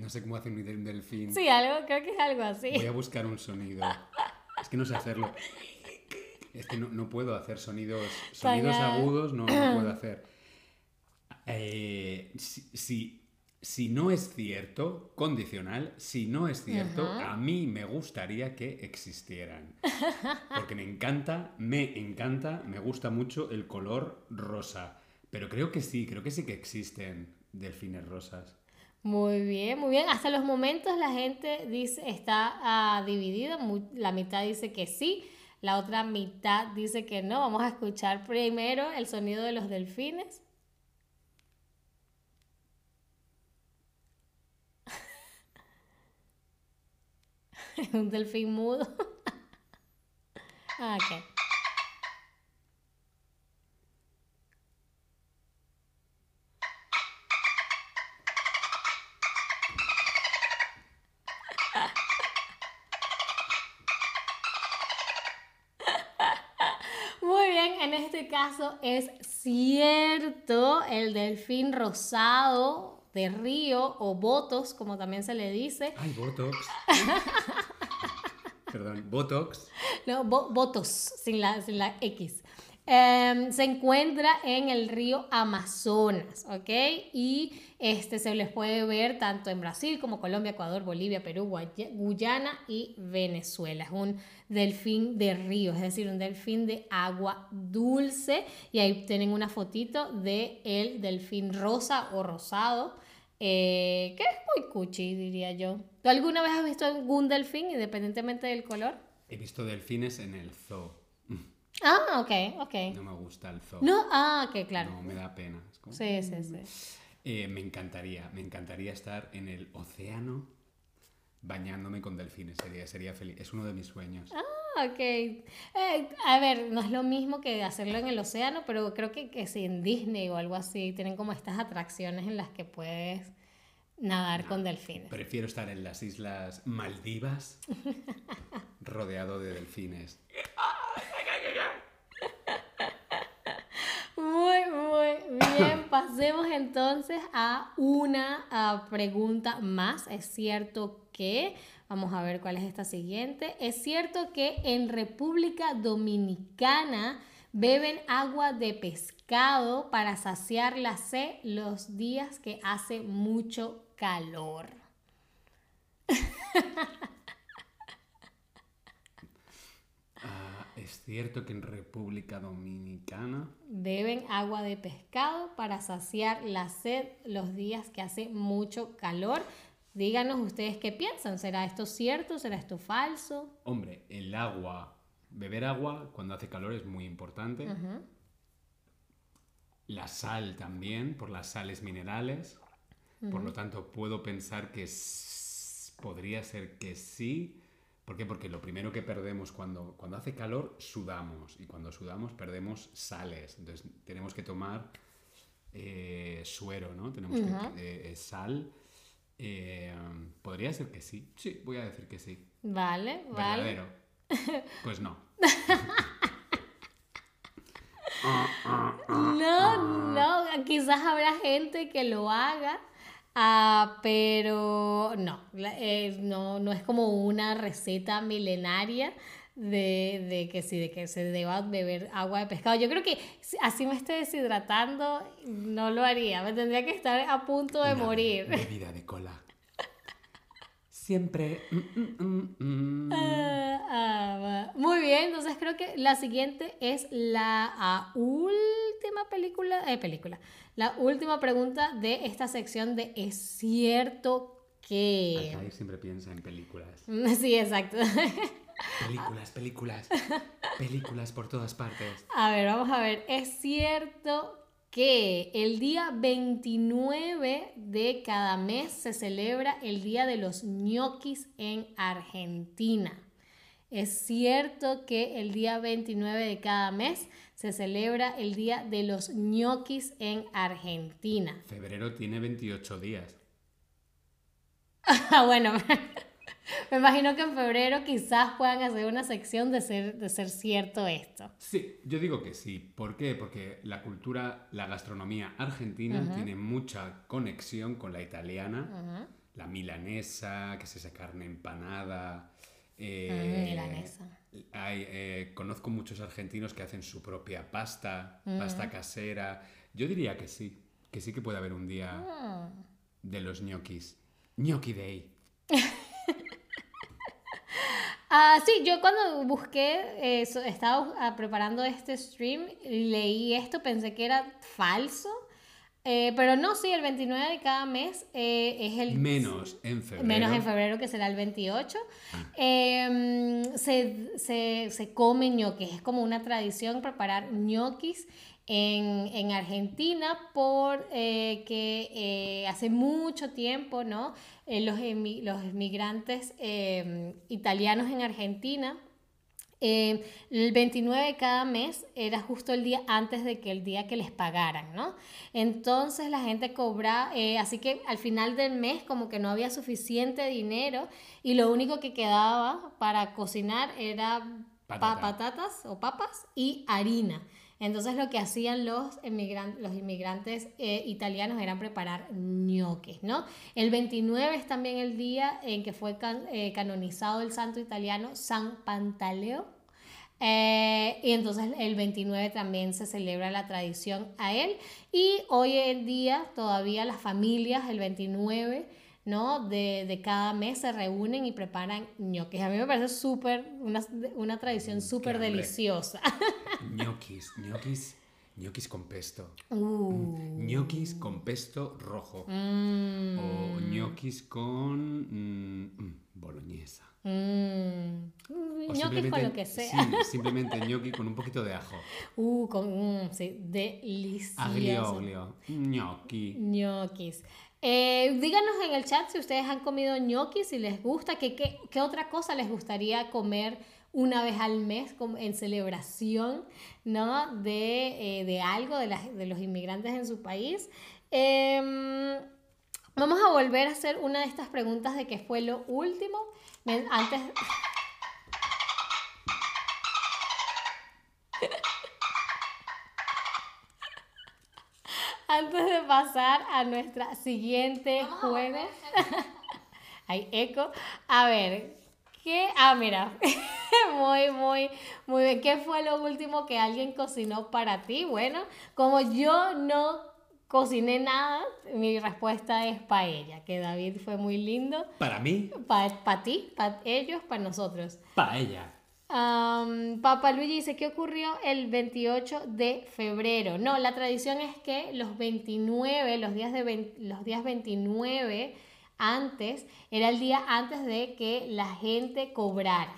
Speaker 2: No sé cómo hace un delfín.
Speaker 1: Sí, algo, creo que es algo así.
Speaker 2: Voy a buscar un sonido. Es que no sé hacerlo. Es que no, no puedo hacer sonidos, sonidos agudos, no, no puedo hacer. Eh, si, si- si no es cierto, condicional, si no es cierto, a mí me gustaría que existieran. Porque me encanta, me encanta, me gusta mucho el color rosa. Pero creo que sí, creo que sí que existen delfines rosas.
Speaker 1: Muy bien, muy bien. Hasta los momentos la gente dice está ah, dividida. La mitad dice que sí, la otra mitad dice que no. Vamos a escuchar primero el sonido de los delfines. [LAUGHS] Un delfín mudo. [LAUGHS] Ah, caso es cierto, el delfín rosado de río o botos, como también se le dice.
Speaker 2: Ay, Botox. [LAUGHS] Perdón, Botox.
Speaker 1: No, bo- botos, sin la, sin la X. Em, se encuentra en el río Amazonas, ¿ok? Y este se les puede ver tanto en Brasil como Colombia, Ecuador, Bolivia, Perú, Guyana y Venezuela. Es un delfín de río, es decir, un delfín de agua dulce. Y ahí tienen una fotito de el delfín rosa o rosado, eh, que es muy cuchi, diría yo. ¿Tú alguna vez has visto algún delfín, independientemente del color?
Speaker 2: He visto delfines en el zoo.
Speaker 1: Ah, ok, ok.
Speaker 2: No me gusta el zoo.
Speaker 1: No, ah, ok, claro.
Speaker 2: No, me da pena. Es como-
Speaker 1: Sí, sí, sí.
Speaker 2: Eh, me encantaría, me encantaría estar en el océano bañándome con delfines. Sería, sería feliz. Es uno de mis sueños.
Speaker 1: Ah, ok. Eh, a ver, no es lo mismo que hacerlo en el océano, pero creo que, que si en Disney o algo así tienen como estas atracciones en las que puedes nadar con delfines.
Speaker 2: Prefiero estar en las islas Maldivas [LAUGHS] rodeado de delfines. [LAUGHS]
Speaker 1: Muy, muy bien. Pasemos entonces a una pregunta más. Es cierto que, vamos a ver cuál es esta siguiente. Es cierto que en República Dominicana beben agua de pescado para saciar la sed los días que hace mucho calor. [LAUGHS]
Speaker 2: es cierto que en República Dominicana
Speaker 1: Beben agua de pescado para saciar la sed los días que hace mucho calor. Díganos ustedes qué piensan. ¿Será esto cierto? ¿Será esto falso?
Speaker 2: Hombre, el agua, beber agua cuando hace calor es muy importante. La sal también, por las sales minerales. Por lo tanto, puedo pensar que podría ser que sí. ¿Por qué? Porque lo primero que perdemos cuando, cuando hace calor, sudamos. Y cuando sudamos, perdemos sales. Entonces, tenemos que tomar eh, suero, ¿no? Tenemos que, eh, eh, sal. Eh, podría ser que sí. Sí, voy a decir que sí.
Speaker 1: Vale, vale.
Speaker 2: ¿Verdadero? Pues no. [LAUGHS]
Speaker 1: No, no, quizás habrá gente que lo haga, ah, pero no, la- eh, no, no es como una receta milenaria de, de que sí, de que se deba beber agua de pescado. Yo creo que así me esté deshidratando, no lo haría, me tendría que estar a punto de
Speaker 2: Una
Speaker 1: morir.
Speaker 2: Bebida de cola. Siempre. mm, mm, mm, mm.
Speaker 1: Ah, ah. Muy bien, entonces creo que la siguiente es la ah, última película, eh, película, la última pregunta de esta sección de ¿es cierto que?
Speaker 2: Siempre piensa en películas. [LAUGHS]
Speaker 1: Sí, exacto. [LAUGHS]
Speaker 2: Películas, películas. Películas por todas partes.
Speaker 1: A ver, vamos a ver, ¿es cierto que el día 29 de cada mes se celebra el Día de los ñoquis en Argentina? Es cierto que el día 29 de cada mes se celebra el Día de los ñoquis en Argentina.
Speaker 2: Febrero tiene 28 días. [LAUGHS]
Speaker 1: Ah, bueno, [LAUGHS] me imagino que en febrero quizás puedan hacer una sección de ser, de ser cierto esto.
Speaker 2: Sí, yo digo que sí. ¿Por qué? Porque la cultura, la gastronomía argentina tiene mucha conexión con la italiana. La milanesa, que es esa carne empanada. eh,
Speaker 1: Mm, milanesa.
Speaker 2: hay, eh, conozco muchos argentinos que hacen su propia pasta,
Speaker 1: Mm.
Speaker 2: pasta casera. Yo diría que sí, que sí que puede haber un día
Speaker 1: Ah.
Speaker 2: de los ñoquis. Gnocchi Day. [LAUGHS]
Speaker 1: Ah, sí, yo cuando busqué, eh, estaba ah, preparando este stream, leí esto, pensé que era falso, eh, pero no, sí, el 29 de cada mes eh, es el...
Speaker 2: Menos en febrero.
Speaker 1: Menos en febrero, que será el 28. Eh, se, se, se comen ñoquis. Es como una tradición preparar ñoquis en, en Argentina por eh, que eh, hace mucho tiempo, ¿no? Eh, los, emi- los inmigrantes eh, italianos en Argentina eh, el 29 de cada mes era justo el día antes de que el día que les pagaran, ¿no? Entonces la gente cobra, eh, así que al final del mes como que no había suficiente dinero y lo único que quedaba para cocinar era pa-
Speaker 2: Patata.
Speaker 1: patatas o papas y harina. Entonces lo que hacían los, emigran- los inmigrantes eh, italianos eran preparar ñoquis, ¿no? El 29 es también el día en que fue can- eh, canonizado el santo italiano San Pantaleo. Eh, y entonces el 29 también se celebra la tradición a él. Y hoy en día todavía las familias, el 29, ¿no? De, de cada mes se reúnen y preparan ñoquis. A mí me parece súper, una, una tradición súper
Speaker 2: hambre.
Speaker 1: deliciosa. [LAUGHS]
Speaker 2: ñoquis, ñoquis, ñoquis con pesto.
Speaker 1: Uh,
Speaker 2: ñoquis con pesto rojo.
Speaker 1: mm,
Speaker 2: O ñoquis con mm, mm, boloñesa.
Speaker 1: mm. Ñoquis con lo que sea.
Speaker 2: Sí, simplemente ñoqui con un poquito de ajo.
Speaker 1: Uh, con, mm, sí, delicioso.
Speaker 2: Aglio, olio. Ñoqui.
Speaker 1: ñoquis. Eh, díganos en el chat si ustedes han comido ñoquis, si les gusta, qué otra cosa les gustaría comer una vez al mes en celebración ¿no? de, eh, de algo de, las- de los inmigrantes en su país. Em, vamos a volver a hacer una de estas preguntas de qué fue lo último. Antes... [LAUGHS] Antes de pasar a nuestra siguiente juego. [LAUGHS] Hay eco. A ver, ¿qué? Ah, mira. [LAUGHS] [LAUGHS] muy, muy, muy bien. ¿Qué fue lo último que alguien cocinó para ti? Bueno, como yo no cociné nada, mi respuesta es paella, que David fue muy lindo.
Speaker 2: Para mí,
Speaker 1: Para ti, para ellos, para nosotros.
Speaker 2: paella.
Speaker 1: Am, Papa Luigi dice, ¿qué ocurrió el 28 de febrero? No, la tradición es que los 29, los días, de los días 29 antes, era el día antes de que la gente cobrara,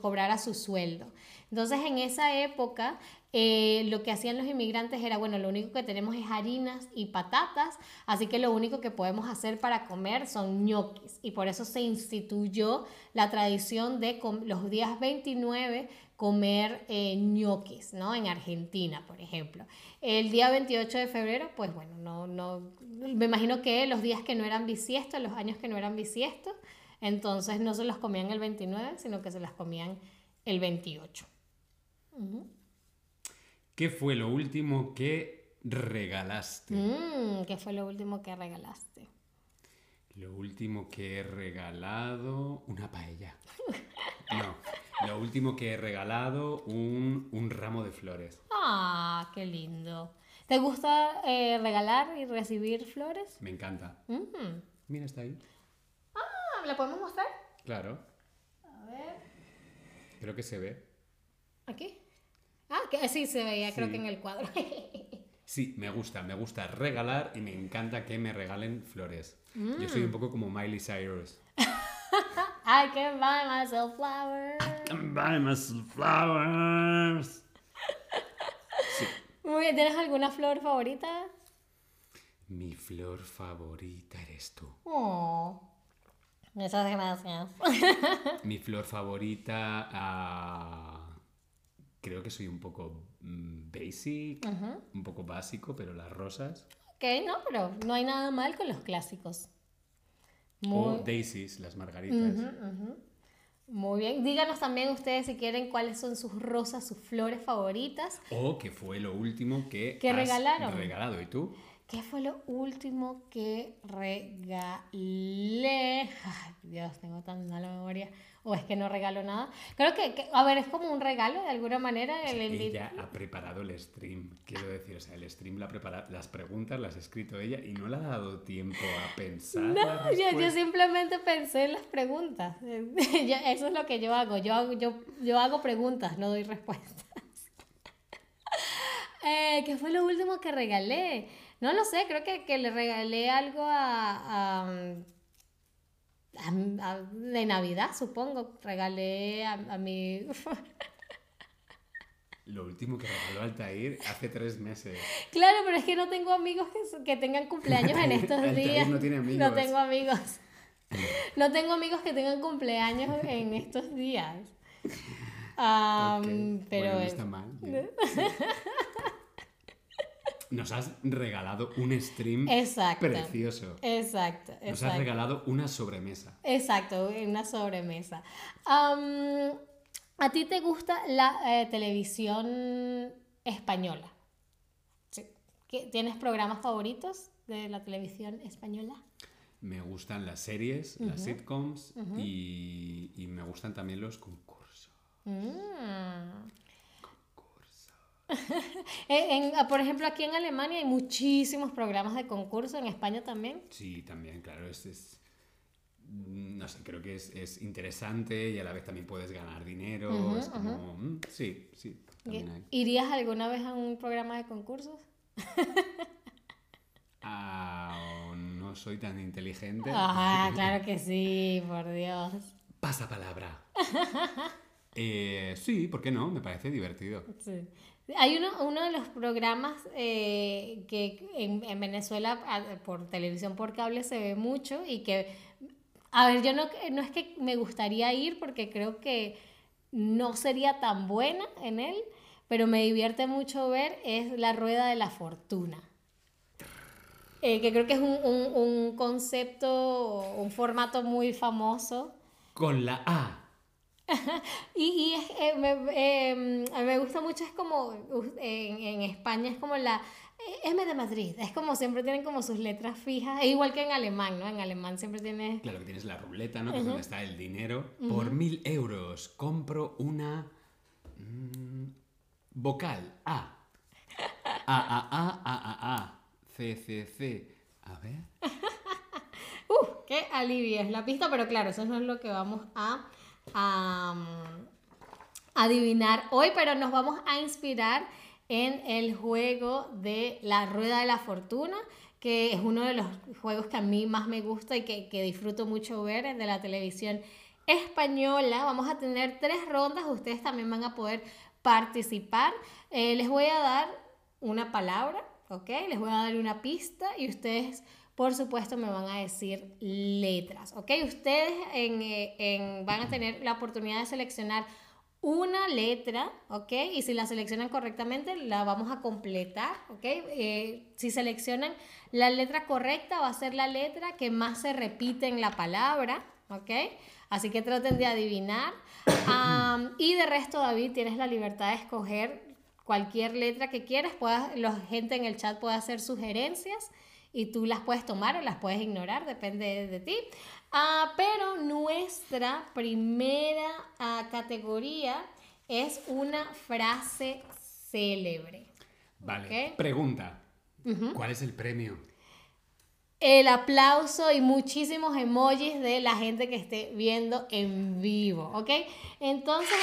Speaker 1: cobrara su sueldo. Entonces, en esa época, eh, lo que hacían los inmigrantes era, bueno, lo único que tenemos es harinas y patatas, así que lo único que podemos hacer para comer son ñoquis. Y por eso se instituyó la tradición de los días 29 comer eh, ñoquis, ¿no? En Argentina, por ejemplo. El día 28 de febrero, pues bueno, no, no, me imagino que los días que no eran bisiestos, los años que no eran bisiestos, entonces no se los comían el 29, sino que se las comían el 28.
Speaker 2: ¿Qué fue lo último que regalaste?
Speaker 1: Mm, ¿Qué fue lo último que regalaste?
Speaker 2: Lo último que he regalado, una paella. No, lo último que he regalado, un, un ramo de flores.
Speaker 1: Ah, qué lindo. ¿Te gusta eh, regalar y recibir flores?
Speaker 2: Me encanta.
Speaker 1: Mm.
Speaker 2: Mira, está ahí.
Speaker 1: ¿La podemos mostrar?
Speaker 2: Claro,
Speaker 1: A ver.
Speaker 2: creo que se ve.
Speaker 1: ¿Aquí? Ah, que sí se veía, creo
Speaker 2: Sí.
Speaker 1: que en el cuadro. [LAUGHS]
Speaker 2: Sí, me gusta, me gusta regalar y me encanta que me regalen flores. Yo soy un poco como Miley Cyrus. [LAUGHS]
Speaker 1: I can buy myself flowers.
Speaker 2: Buy my flowers.
Speaker 1: Muy bien, ¿tienes alguna flor favorita?
Speaker 2: Mi flor favorita eres tú.
Speaker 1: Oh, muchas gracias. [LAUGHS]
Speaker 2: Mi flor favorita, ah, creo que soy un poco mm, basic, un poco básico, pero las rosas.
Speaker 1: ok, no, pero no hay nada mal con los clásicos.
Speaker 2: O daisies, las margaritas.
Speaker 1: muy bien. Díganos también ustedes si quieren cuáles son sus rosas, sus flores favoritas.
Speaker 2: O que fue lo último que
Speaker 1: ¿Qué
Speaker 2: has
Speaker 1: regalaron?
Speaker 2: regalado. ¿Y tú?
Speaker 1: ¿Qué fue lo último que regalé? Ay, Dios, tengo tan mala memoria. O es que no regalo nada. Creo que, que- a ver, es como un regalo de alguna manera. El
Speaker 2: Ella ha preparado el stream, quiero decir, o sea, el stream la prepara, las preguntas las ha escrito ella y no le ha dado tiempo a pensar.
Speaker 1: No, yo, yo simplemente pensé en las preguntas. [LAUGHS] Yo- eso es lo que yo hago. Yo, hago- yo, yo hago preguntas, no doy respuestas. [LAUGHS] Eh, ¿Qué fue lo último que regalé? No lo sé, creo que, que le regalé algo a, a, a- a- de Navidad, supongo. Regalé a, a mi... [LAUGHS]
Speaker 2: Lo último que regaló Altair hace tres meses.
Speaker 1: Claro, pero es que no tengo amigos que, tengan cumpleaños en estos
Speaker 2: Altair
Speaker 1: días.
Speaker 2: no tiene amigos.
Speaker 1: No tengo amigos. [LAUGHS] No tengo amigos que tengan cumpleaños en estos días.
Speaker 2: Ok,
Speaker 1: pero
Speaker 2: bueno, no
Speaker 1: es-
Speaker 2: está mal. [LAUGHS] Nos has regalado un stream
Speaker 1: Exacto.
Speaker 2: precioso.
Speaker 1: Exacto,
Speaker 2: Nos has regalado una sobremesa.
Speaker 1: Exacto, una sobremesa. ¿A ti te gusta la eh, televisión española. Sí. ¿Qué- ¿Tienes programas favoritos de la televisión española?
Speaker 2: Me gustan las series, las sitcoms y, y me gustan también los concursos.
Speaker 1: Mm. [LAUGHS] Eh, en- ah, por ejemplo, aquí en Alemania hay muchísimos programas de concurso, en España también.
Speaker 2: Sí, también, claro, es, es- mm, no sé, creo que es, es interesante y a la vez también puedes ganar dinero. es como, mm, sí, sí, hay.
Speaker 1: ¿Irías alguna vez a un programa de concursos? [LAUGHS]
Speaker 2: Ah, no soy tan inteligente.
Speaker 1: Ah, [LAUGHS] claro que sí, por Dios.
Speaker 2: Pasa palabra. Eh, sí, ¿por qué no? Me parece divertido.
Speaker 1: Sí. Hay uno, uno de los programas eh, que en, en Venezuela a- por televisión por cable se ve mucho y que, a ver, yo no, no es que me gustaría ir porque creo que no sería tan buena en él, pero me divierte mucho ver es La Rueda de la Fortuna. Eh, que creo que es un, un, un concepto, un formato muy famoso.
Speaker 2: Con la A. [LAUGHS]
Speaker 1: Y, y eh, me, eh, a mí me gusta mucho, es como, uh, en, en España es como la eh, M de Madrid, es como siempre tienen como sus letras fijas, e igual que en alemán, ¿no? En alemán siempre tiene...
Speaker 2: Claro que tienes la ruleta, ¿no? Que es donde está el dinero. Por mil euros compro una mm, vocal A. A, A, A, A, A, A. C, C, C. A ver. [LAUGHS]
Speaker 1: ¡Uh! ¡Qué alivio es la pista! Pero claro, eso no es lo que vamos a, a, adivinar hoy, pero nos vamos a inspirar en el juego de la Rueda de la Fortuna, que es uno de los juegos que a mí más me gusta y que, que disfruto mucho ver de la televisión española. Vamos a tener tres rondas, ustedes también van a poder participar. Eh, les voy a dar una palabra, ¿ok? Les voy a dar una pista y ustedes, por supuesto, me van a decir letras, ¿ok? Ustedes en, eh, en- van a tener la oportunidad de seleccionar una letra, ¿ok? Y si la seleccionan correctamente, la vamos a completar, ¿ok? Eh, si seleccionan la letra correcta, va a ser la letra que más se repite en la palabra, ¿ok? Así que traten de adivinar. [COUGHS] Y de resto, David, tienes la libertad de escoger cualquier letra que quieras. Puedas, la gente en el chat puede hacer sugerencias y tú las puedes tomar o las puedes ignorar, depende de, ti. Ah, pero nuestra primera ah, categoría es una frase célebre.
Speaker 2: Vale. Pregunta. ¿Cuál es el premio?
Speaker 1: El aplauso y muchísimos emojis de la gente que esté viendo en vivo, ¿ok? Entonces,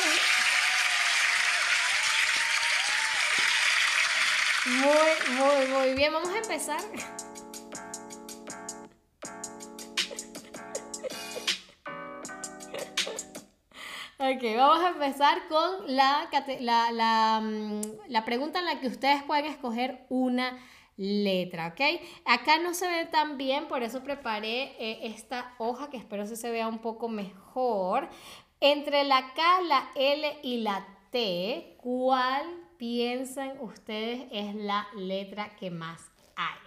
Speaker 1: muy, muy, muy bien. Vamos a empezar. Ok, vamos a empezar con la, la, mm, la pregunta en la que ustedes pueden escoger una letra, ¿ok? Acá no se ve tan bien, por eso preparé eh, esta hoja que espero que se vea un poco mejor. Entre la K, la L y la T, ¿cuál piensan ustedes es la letra que más hay?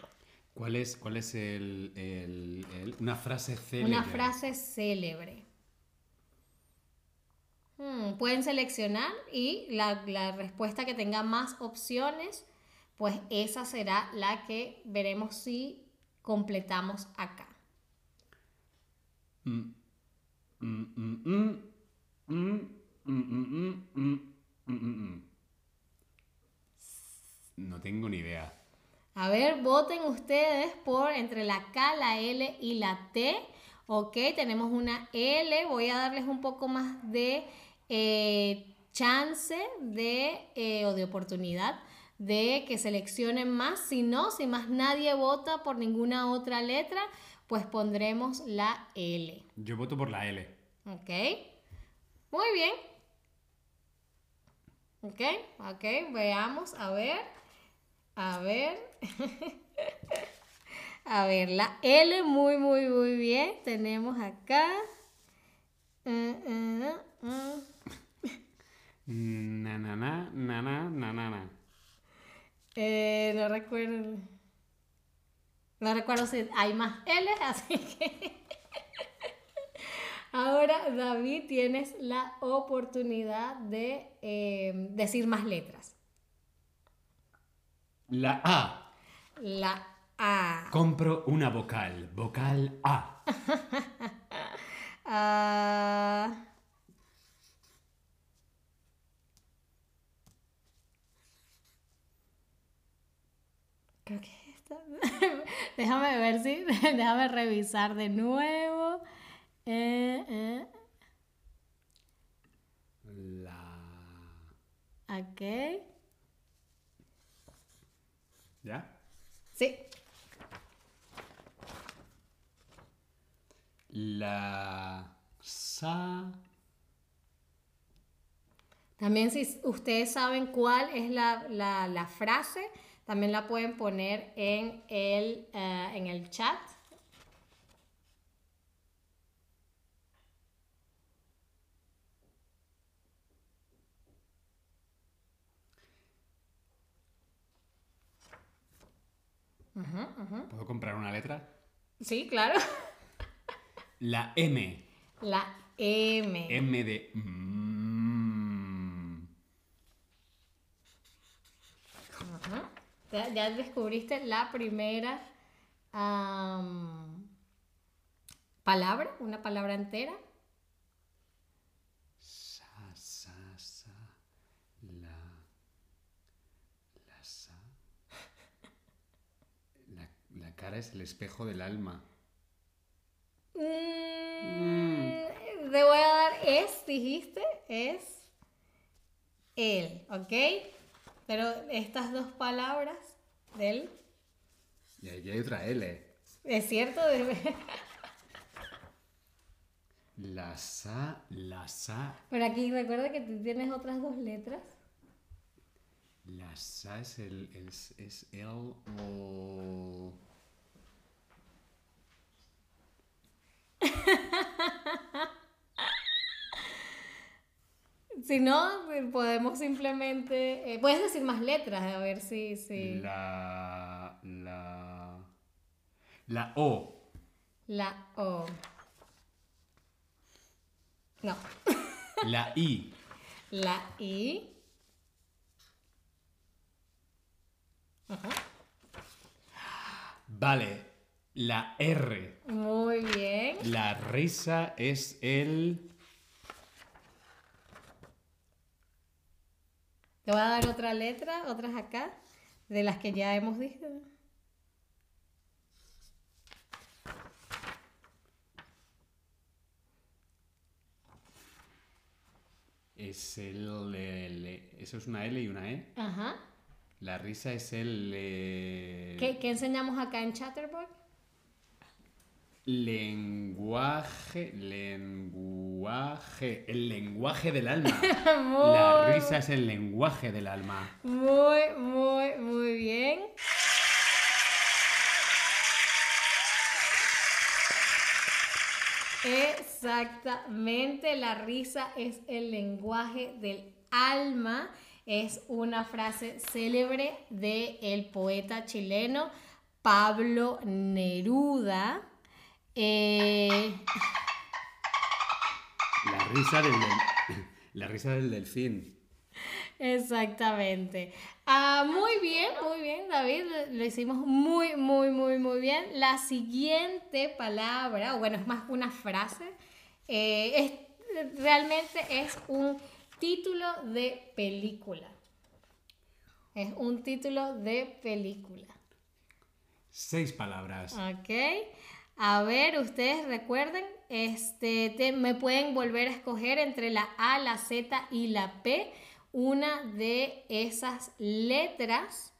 Speaker 2: ¿Cuál es, cuál es el, el- el- una frase célebre?
Speaker 1: Una frase célebre. Pueden seleccionar y la, la, respuesta que tenga más opciones, pues esa será la que veremos si completamos acá.
Speaker 2: No tengo ni idea.
Speaker 1: A ver, voten ustedes por entre la K, la L y la T. Ok, tenemos una L. Voy a darles un poco más de eh, chance de, eh, o de oportunidad de que seleccionen más. Si no, si más nadie vota por ninguna otra letra, pues pondremos la L.
Speaker 2: Yo voto por la L.
Speaker 1: Ok, muy bien. Ok, ok, veamos, a ver, a ver. [LAUGHS] a ver, la L, muy, muy, muy bien. Tenemos acá. Mm, mm, mm.
Speaker 2: Na, na, na, na, na, na, na, na.
Speaker 1: Eh, no recuerdo. No recuerdo si hay más L, así que. [LAUGHS] Ahora, David, tienes la oportunidad de eh, decir más letras.
Speaker 2: La A.
Speaker 1: La A.
Speaker 2: Compro una vocal. Vocal A. [LAUGHS]
Speaker 1: Ah, creo que esta. [LAUGHS] déjame ver si. [LAUGHS] déjame revisar de nuevo. Eh, eh,
Speaker 2: La.
Speaker 1: ok.
Speaker 2: ¿Ya?
Speaker 1: Sí.
Speaker 2: La. Sa.
Speaker 1: También si ustedes saben cuál es la, la- la frase, también la pueden poner en el, eh, en el chat.
Speaker 2: ¿Puedo comprar una letra?
Speaker 1: Sí, claro. [LAUGHS]
Speaker 2: La M.
Speaker 1: La M.
Speaker 2: M de. mm.
Speaker 1: Ya, ya descubriste la primera palabra, una palabra entera.
Speaker 2: Sa, sa, sa. La. La sa. [LAUGHS] La, la cara es el espejo del alma.
Speaker 1: Mm, Te voy a dar es, dijiste, es él, ¿ok? Pero estas dos palabras del,
Speaker 2: Y ahí hay otra L.
Speaker 1: es cierto, [LAUGHS]
Speaker 2: La sa, la sa.
Speaker 1: pero aquí recuerda que tú tienes otras dos letras.
Speaker 2: La sa es el. Es, es el o. [LAUGHS]
Speaker 1: Si no, eh, podemos simplemente, eh, puedes decir más letras, a ver si, si.
Speaker 2: La. La. La O.
Speaker 1: La O. No. [LAUGHS]
Speaker 2: La I.
Speaker 1: La I. Ajá.
Speaker 2: Vale. La R.
Speaker 1: Muy bien.
Speaker 2: La risa es el.
Speaker 1: Te voy a dar otra letra, otras acá, de las que ya hemos visto.
Speaker 2: Es el. L. Eso es una L y una E.
Speaker 1: Ajá.
Speaker 2: La risa es el. eh,
Speaker 1: ¿Qué, qué enseñamos acá en Chatterbox?
Speaker 2: Lenguaje. Lenguaje. El lenguaje del alma. [LAUGHS]
Speaker 1: Muy,
Speaker 2: La risa es el lenguaje del alma.
Speaker 1: muy, muy, muy bien. Exactamente, la risa es el lenguaje del alma. Es una frase célebre del poeta chileno Pablo Neruda. Eh,
Speaker 2: La risa del. del- [LAUGHS] La risa del delfín.
Speaker 1: Exactamente. Ah, muy bien, muy bien, David. Lo, lo hicimos muy, muy, muy, muy bien. La siguiente palabra, o bueno, es más una frase, eh, es, realmente es un título de película. Es un título de película.
Speaker 2: Seis palabras.
Speaker 1: Ok. A ver, ustedes recuerden, este, te- me pueden volver a escoger entre la A, la Z y la P. Una de esas letras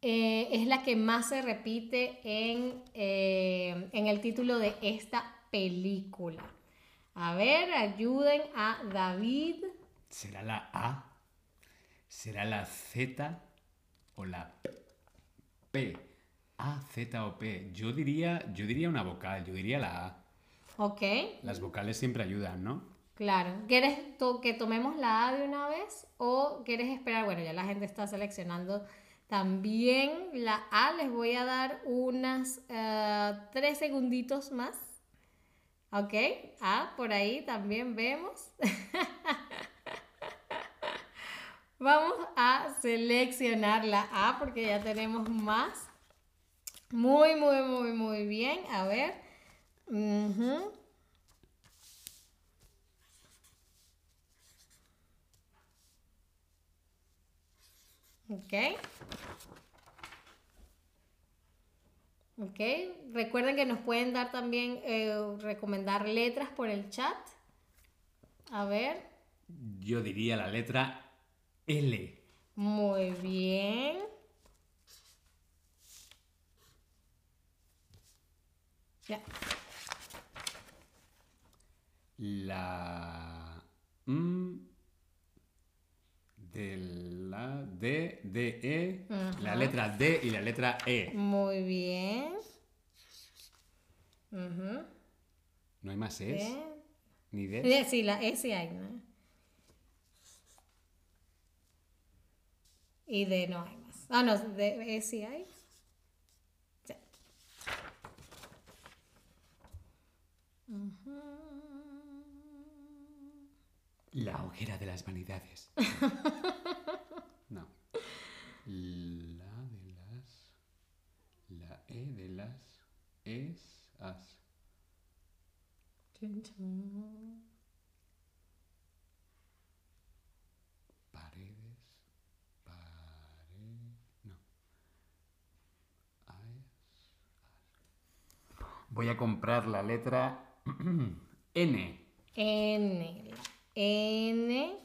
Speaker 1: eh, es la que más se repite en, eh, en el título de esta película. A ver, ayuden a David.
Speaker 2: ¿Será la A? ¿Será la Z? ¿O la P? A, Z o P. Yo diría, yo diría una vocal, yo diría la A.
Speaker 1: Ok,
Speaker 2: Las vocales siempre ayudan, ¿no?
Speaker 1: claro. ¿Quieres to- que tomemos la A de una vez o quieres esperar? Bueno, ya la gente está seleccionando también la A. Les voy a dar unas eh, tres segunditos más. Ok, A, por ahí también vemos. [LAUGHS] Vamos a seleccionar la A porque ya tenemos más. Muy, muy, muy, muy bien. A ver. Ujú. Ok. Ok. Recuerden que nos pueden dar también, eh, recomendar letras por el chat. A ver.
Speaker 2: Yo diría la letra L.
Speaker 1: Muy bien. Ya.
Speaker 2: La M de la D, D, E, la letra D y la letra E.
Speaker 1: Muy bien. Ujú.
Speaker 2: ¿No hay más Es? Ni D.
Speaker 1: Eh, Sí, la E sí hay, ¿no? Y D no hay más. Ah, no, de E sí hay. Sí.
Speaker 2: La hoguera de las vanidades. [LAUGHS] No. La de las. La E de las. Es. As. Paredes. Pare. No. As. As. Voy a comprar la letra N.
Speaker 1: N. N.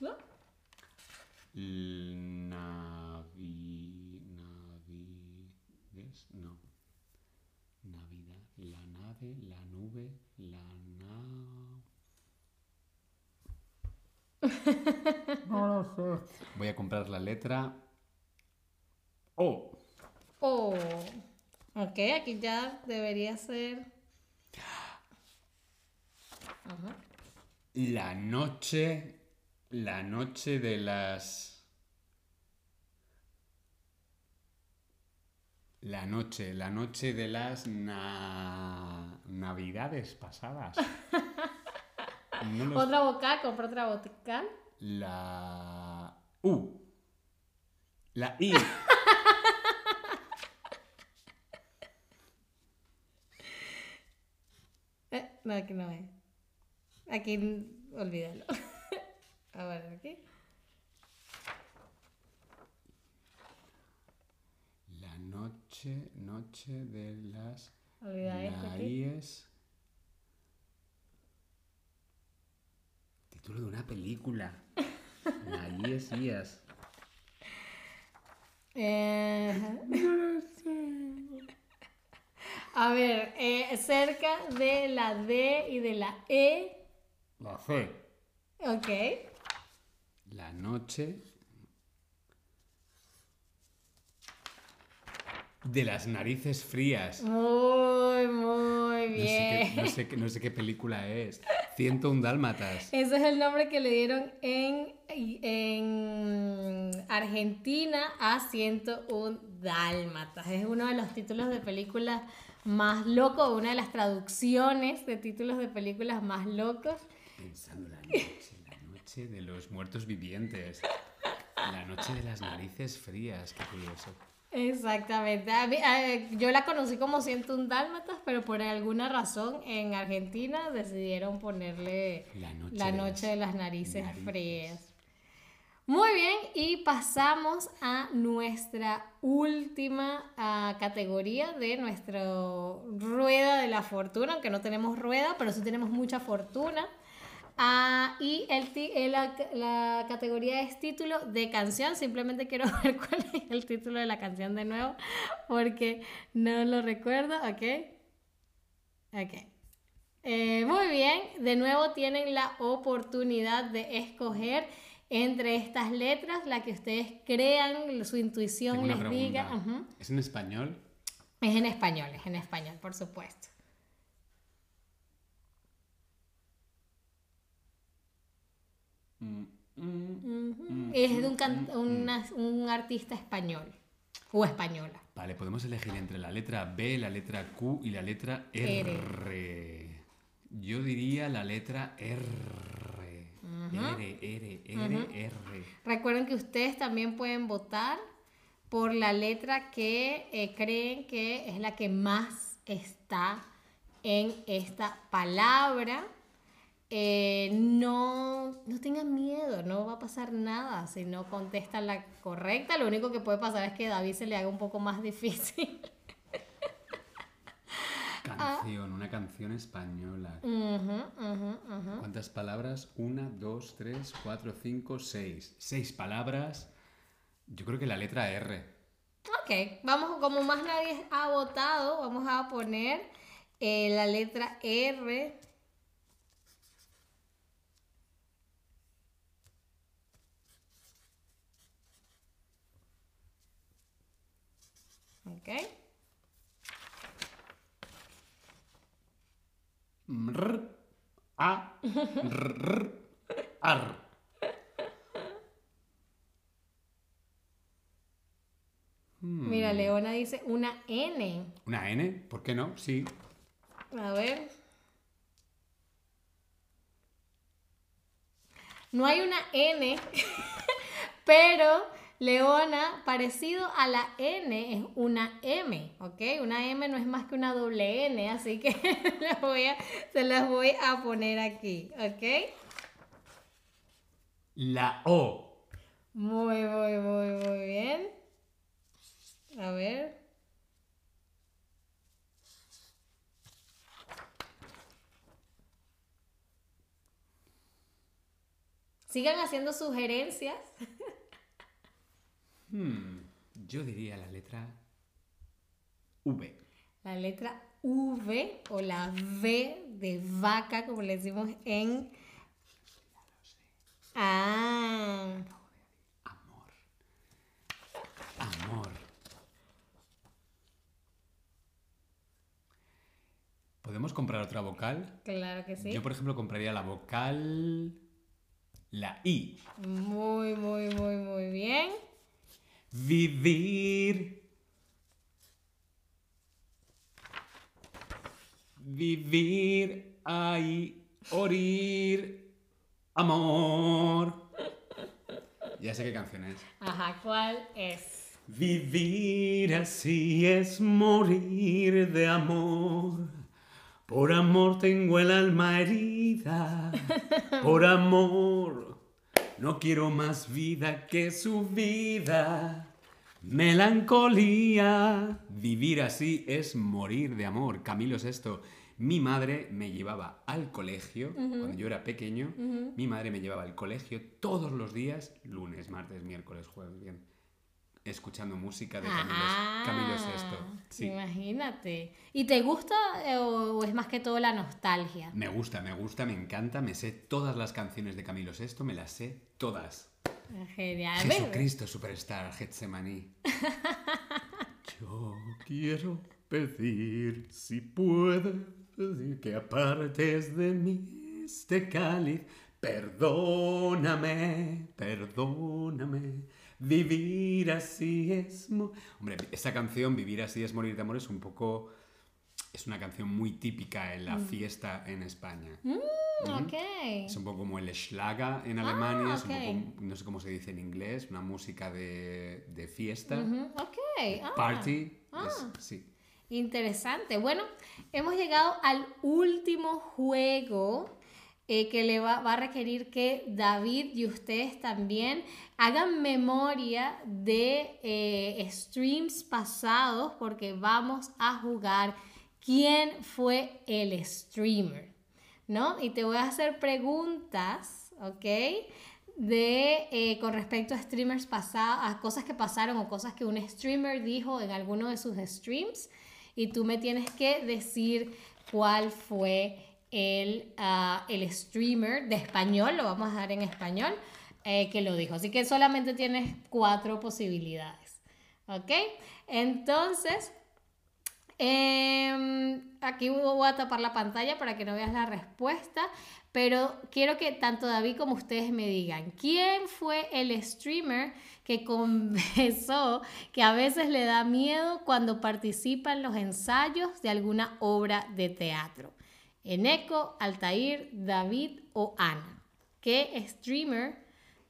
Speaker 1: ¿No?
Speaker 2: Navi. Navides. No. Navidad. La nave. La nube. La na. [LAUGHS] Voy a comprar la letra O.
Speaker 1: Oh. Ok, aquí ya debería ser. Ajá.
Speaker 2: La noche. La noche de las. La noche, la noche de las na- navidades pasadas. [LAUGHS] No
Speaker 1: Otra vocal, compra otra vocal.
Speaker 2: La U. La I. [LAUGHS]
Speaker 1: Eh, no, aquí no es. Aquí, olvídalo. [LAUGHS] A ver, aquí.
Speaker 2: La noche, noche de las
Speaker 1: Olvida
Speaker 2: la
Speaker 1: aquí.
Speaker 2: I es título de una película. Es IAS.
Speaker 1: Eh, A ver, eh, cerca de la D y de la E.
Speaker 2: La C.
Speaker 1: Ok.
Speaker 2: La noche de las narices frías.
Speaker 1: Muy, muy
Speaker 2: No sé,
Speaker 1: bien.
Speaker 2: qué, no, sé, qué- no sé qué película es. 101 dálmatas.
Speaker 1: Ese es el nombre que le dieron en, en Argentina a 101 Dálmatas. Es uno de los títulos de películas más locos, una de las traducciones de títulos de películas más locos.
Speaker 2: Pensando la noche, la noche de los muertos vivientes. La noche de las narices frías, qué curioso.
Speaker 1: Exactamente. A mí- a- yo la conocí como 101 Dálmatas, pero por alguna razón en Argentina decidieron ponerle
Speaker 2: La noche
Speaker 1: la
Speaker 2: de las
Speaker 1: de las narices,
Speaker 2: narices.
Speaker 1: frías. Muy bien, y pasamos a nuestra última ah, categoría de nuestra rueda de la fortuna, aunque no tenemos rueda, pero sí tenemos mucha fortuna. Ah, y el ti- eh, la, la categoría es título de canción. Simplemente quiero [LAUGHS] ver cuál es el título de la canción de nuevo, porque no lo recuerdo. Ok. Ok. Eh, muy bien, de nuevo tienen la oportunidad de escoger entre estas letras la que ustedes crean, su intuición
Speaker 2: Tengo
Speaker 1: les diga.
Speaker 2: ¿Es en español?
Speaker 1: Es en español, es en español, por supuesto.
Speaker 2: Mm, mm.
Speaker 1: Ujú. Es de un, can- una- un artista español o española.
Speaker 2: Vale, podemos elegir entre la letra B, la letra Q y la letra R. Yo diría la letra R. R, R, R, R.
Speaker 1: Recuerden que ustedes también pueden votar por la letra que eh, creen que es la que más está en esta palabra. Eh, no, no tengan miedo, no va a pasar nada si no contestan la correcta. Lo único que puede pasar es que David se le haga un poco más difícil. [LAUGHS]
Speaker 2: Canción, una canción española. ¿Cuántas palabras? Una, dos, tres, cuatro, cinco, seis. Seis palabras. Yo creo que la letra R.
Speaker 1: Ok, vamos, como más nadie ha votado, vamos a poner eh, la letra R. Ok.
Speaker 2: Mr, a, r, ar.
Speaker 1: Mira, Leona dice una N.
Speaker 2: ¿Una N? ¿Por qué no? Sí.
Speaker 1: A ver. No hay una N, [LAUGHS] pero Leona, parecido a la N, es una M, ¿ok? Una M no es más que una doble N, así que [LAUGHS] se las voy a poner aquí, ¿ok?
Speaker 2: La O.
Speaker 1: Muy, muy, muy, muy bien. A ver. Sigan haciendo sugerencias. [LAUGHS]
Speaker 2: Hmm, yo diría la letra V.
Speaker 1: La letra V o la V de vaca, como le decimos en... Ah.
Speaker 2: Amor. Amor. ¿Podemos comprar otra vocal?
Speaker 1: Claro que sí.
Speaker 2: Yo, por ejemplo, compraría la vocal... La I.
Speaker 1: Muy, muy, muy, muy bien.
Speaker 2: Vivir. Vivir, ay, orir, amor. Ya sé qué canción es.
Speaker 1: Ajá, ¿cuál es?
Speaker 2: Vivir así es morir de amor. Por amor tengo el alma herida. Por amor no quiero más vida que su vida. Melancolía. Vivir así es morir de amor. Camilo es esto. Mi madre me llevaba al colegio, cuando yo era pequeño, mi madre me llevaba al colegio todos los días, lunes, martes, miércoles, jueves, bien, escuchando música de Camilo,
Speaker 1: Ah,
Speaker 2: Camilo Sesto. Sí.
Speaker 1: Imagínate. ¿Y te gusta eh, o es más que todo la nostalgia?
Speaker 2: Me gusta, me gusta, me encanta, me sé todas las canciones de Camilo Sesto, me las sé todas.
Speaker 1: Genial.
Speaker 2: Jesucristo Superstar, Getsemaní. [LAUGHS] Yo quiero pedir, si puedes, que apartes de mí este cáliz. Perdóname, perdóname. Vivir así es... Hombre, esta canción, Vivir así es morir de amor, es un poco... Es una canción muy típica en la fiesta en España.
Speaker 1: Ok.
Speaker 2: Es un poco como el Schlager en Alemania, es un
Speaker 1: ok.
Speaker 2: poco, no sé cómo se dice en inglés, una música de, de fiesta,
Speaker 1: Ujú, Ok. ah,
Speaker 2: party.
Speaker 1: ah.
Speaker 2: es- sí.
Speaker 1: Interesante. Bueno, hemos llegado al último juego eh, que le va, va a requerir que David y ustedes también hagan memoria de eh, streams pasados porque vamos a jugar quién fue el streamer, ¿no? Y te voy a hacer preguntas, ¿ok? de eh, con respecto a streamers pasados, a cosas que pasaron o cosas que un streamer dijo en alguno de sus streams y tú me tienes que decir cuál fue el, ah, el streamer de español, lo vamos a dar en español, eh, que lo dijo. Así que solamente tienes cuatro posibilidades. ¿Ok? Entonces, Em, aquí voy a tapar la pantalla para que no veas la respuesta, pero quiero que tanto David como ustedes me digan, ¿quién fue el streamer que confesó que a veces le da miedo cuando participa en los ensayos de alguna obra de teatro? Eneco, Altair, David o Ana. ¿Qué streamer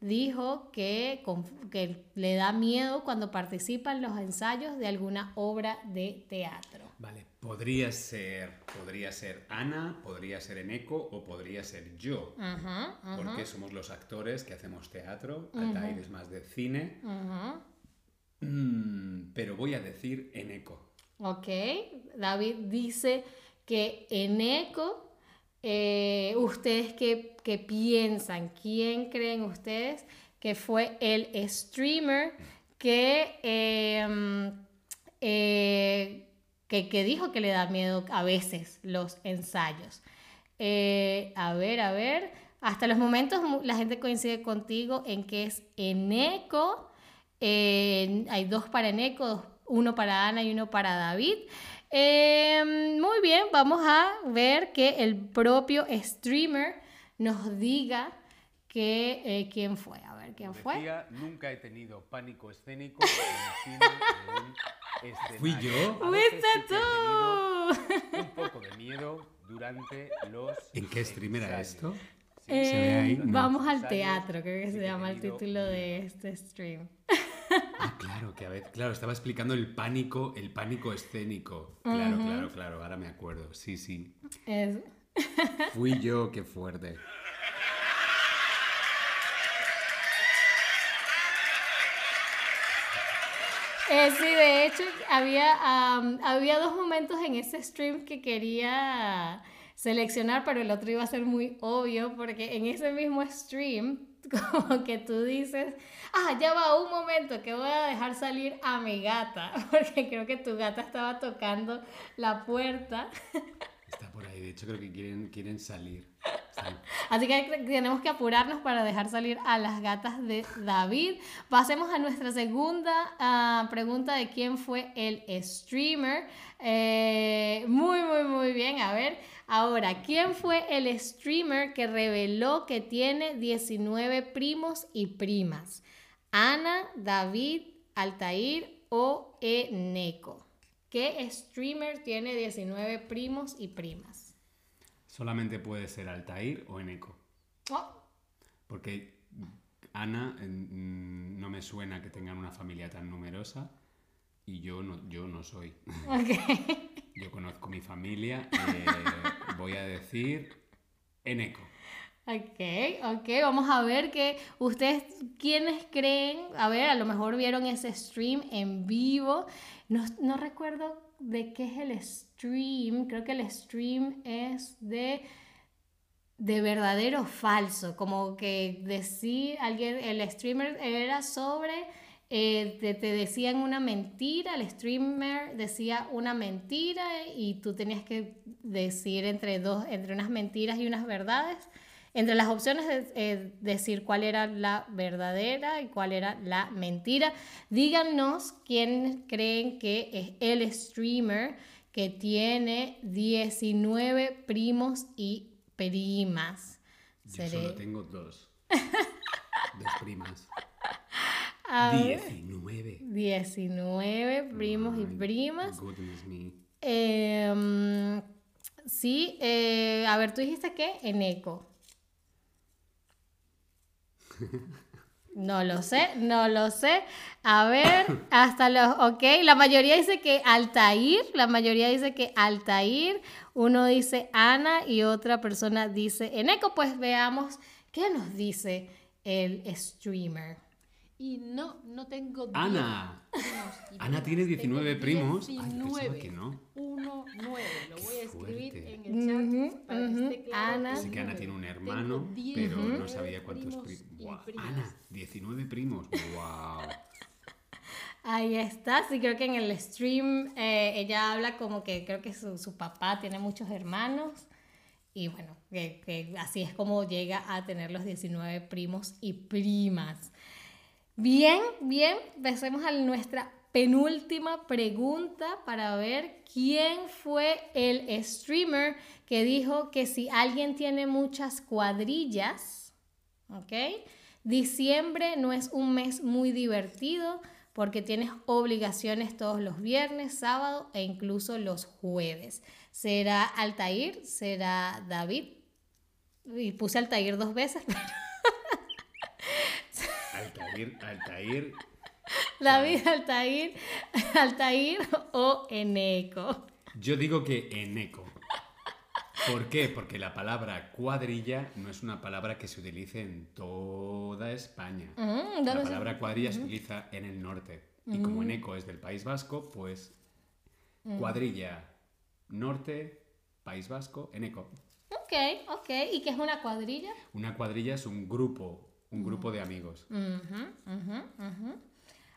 Speaker 1: dijo que, que le da miedo cuando participa en los ensayos de alguna obra de teatro?
Speaker 2: Vale, podría ser, podría ser Ana, podría ser Eneco o podría ser yo. Porque somos los actores que hacemos teatro, Altair es más de cine. Mm, pero voy a decir Eneco.
Speaker 1: Ok, David dice que Eneco eh, ¿Ustedes qué, qué, piensan? ¿Quién creen ustedes que fue el streamer que, em, eh, que, que, dijo que le da miedo a veces los ensayos? Eh, a ver, a ver. Hasta los momentos la gente coincide contigo en que es Eneco. hay dos para Eneco, uno para Ana y uno para David. Em, muy bien, vamos a ver que el propio streamer nos diga que, eh, quién fue. A ver, ¿quién fue?
Speaker 3: nunca he tenido pánico escénico en
Speaker 2: ¿Fui yo?
Speaker 1: ¡Fuiste tú!
Speaker 3: Un poco de miedo durante los.
Speaker 2: ¿En qué streamer era esto?
Speaker 1: Eh, vamos al teatro, creo que se llama el título de este stream.
Speaker 2: Ah, claro, que a ver, claro, estaba explicando el pánico, el pánico escénico. Claro, claro, claro, ahora me acuerdo. Sí, sí. Fui yo, qué fuerte.
Speaker 1: Eh, sí, de hecho, había, había dos momentos en ese stream que quería seleccionar, pero el otro iba a ser muy obvio, porque en ese mismo stream, [LAUGHS] como que tú dices, ah, ya va un momento que voy a dejar salir a mi gata, [LAUGHS] porque creo que tu gata estaba tocando la puerta. [LAUGHS]
Speaker 2: Está por ahí, de hecho creo que quieren, quieren salir.
Speaker 1: Así que tenemos que apurarnos para dejar salir a las gatas de David. Pasemos a nuestra segunda ah, pregunta de quién fue el streamer. Eh, muy, muy, muy bien. A ver, ahora, ¿quién fue el streamer que reveló que tiene 19 primos y primas? Ana, David, Altair o Eneco. ¿Qué streamer tiene 19 primos y primas?
Speaker 2: Solamente puede ser Altair o Eneco. Oh. Porque Ana mm, no me suena que tengan una familia tan numerosa y yo no, yo no soy. yo conozco mi familia. Eh, voy a decir Eneco.
Speaker 1: Ok, ok, vamos a ver que ustedes, ¿quiénes creen? A ver, a lo mejor vieron ese stream en vivo. No, no recuerdo de qué es el stream. Creo que el stream es de de verdadero o falso, como que decir alguien, el streamer era sobre, eh, te, te, decían una mentira, el streamer decía una mentira y tú tenías que decir entre dos, entre unas mentiras y unas verdades. Entre las opciones es decir cuál era la verdadera y cuál era la mentira. Díganos quién creen que es el streamer que tiene 19 primos y primas.
Speaker 2: Yo solo tengo dos. [LAUGHS] dos primas. 19.
Speaker 1: 19 primos y primas. Em, sí, eh, a ver, tú dijiste que en eco. No lo sé, no lo sé. A ver, hasta los, ok, la mayoría dice que Altair, la mayoría dice que Altair, uno dice Ana y otra persona dice Eneco, pues veamos qué nos dice el streamer.
Speaker 4: Y no, no tengo
Speaker 2: Ana. [LAUGHS] Ana tiene 19 primos. 19. Ay, que no.
Speaker 4: 1, 9. Lo voy a escribir en el chat para que esté claro.
Speaker 2: Ana. Sí que Ana tiene un hermano, pero no sabía cuántos primos. Ana, 19 primos. ¡Wow!
Speaker 1: Ahí está, sí, creo que en el stream eh, ella habla como que creo que su, su, papá tiene muchos hermanos y bueno, que, que así es como llega a tener los 19 primos y primas. Bien, bien, pasemos a nuestra penúltima pregunta para ver quién fue el streamer que dijo que si alguien tiene muchas cuadrillas, ¿ok? Diciembre no es un mes muy divertido porque tienes obligaciones todos los viernes, sábado e incluso los jueves. ¿Será Altair? ¿Será David? Y puse Altair dos veces, [LAUGHS] pero...
Speaker 2: Altair, Altair.
Speaker 1: David, Altair, Altair o Eneco.
Speaker 2: Yo digo que Eneco. ¿Por qué? Porque la palabra cuadrilla no es una palabra que se utilice en toda España.
Speaker 1: Mm,
Speaker 2: La
Speaker 1: ¿dónde se-
Speaker 2: palabra cuadrilla se utiliza en el norte. Y como Eneco es del País Vasco, pues cuadrilla, norte, País Vasco, Eneco.
Speaker 1: Ok, ok. ¿Y qué es una cuadrilla?
Speaker 2: Una cuadrilla es un grupo, un grupo de amigos.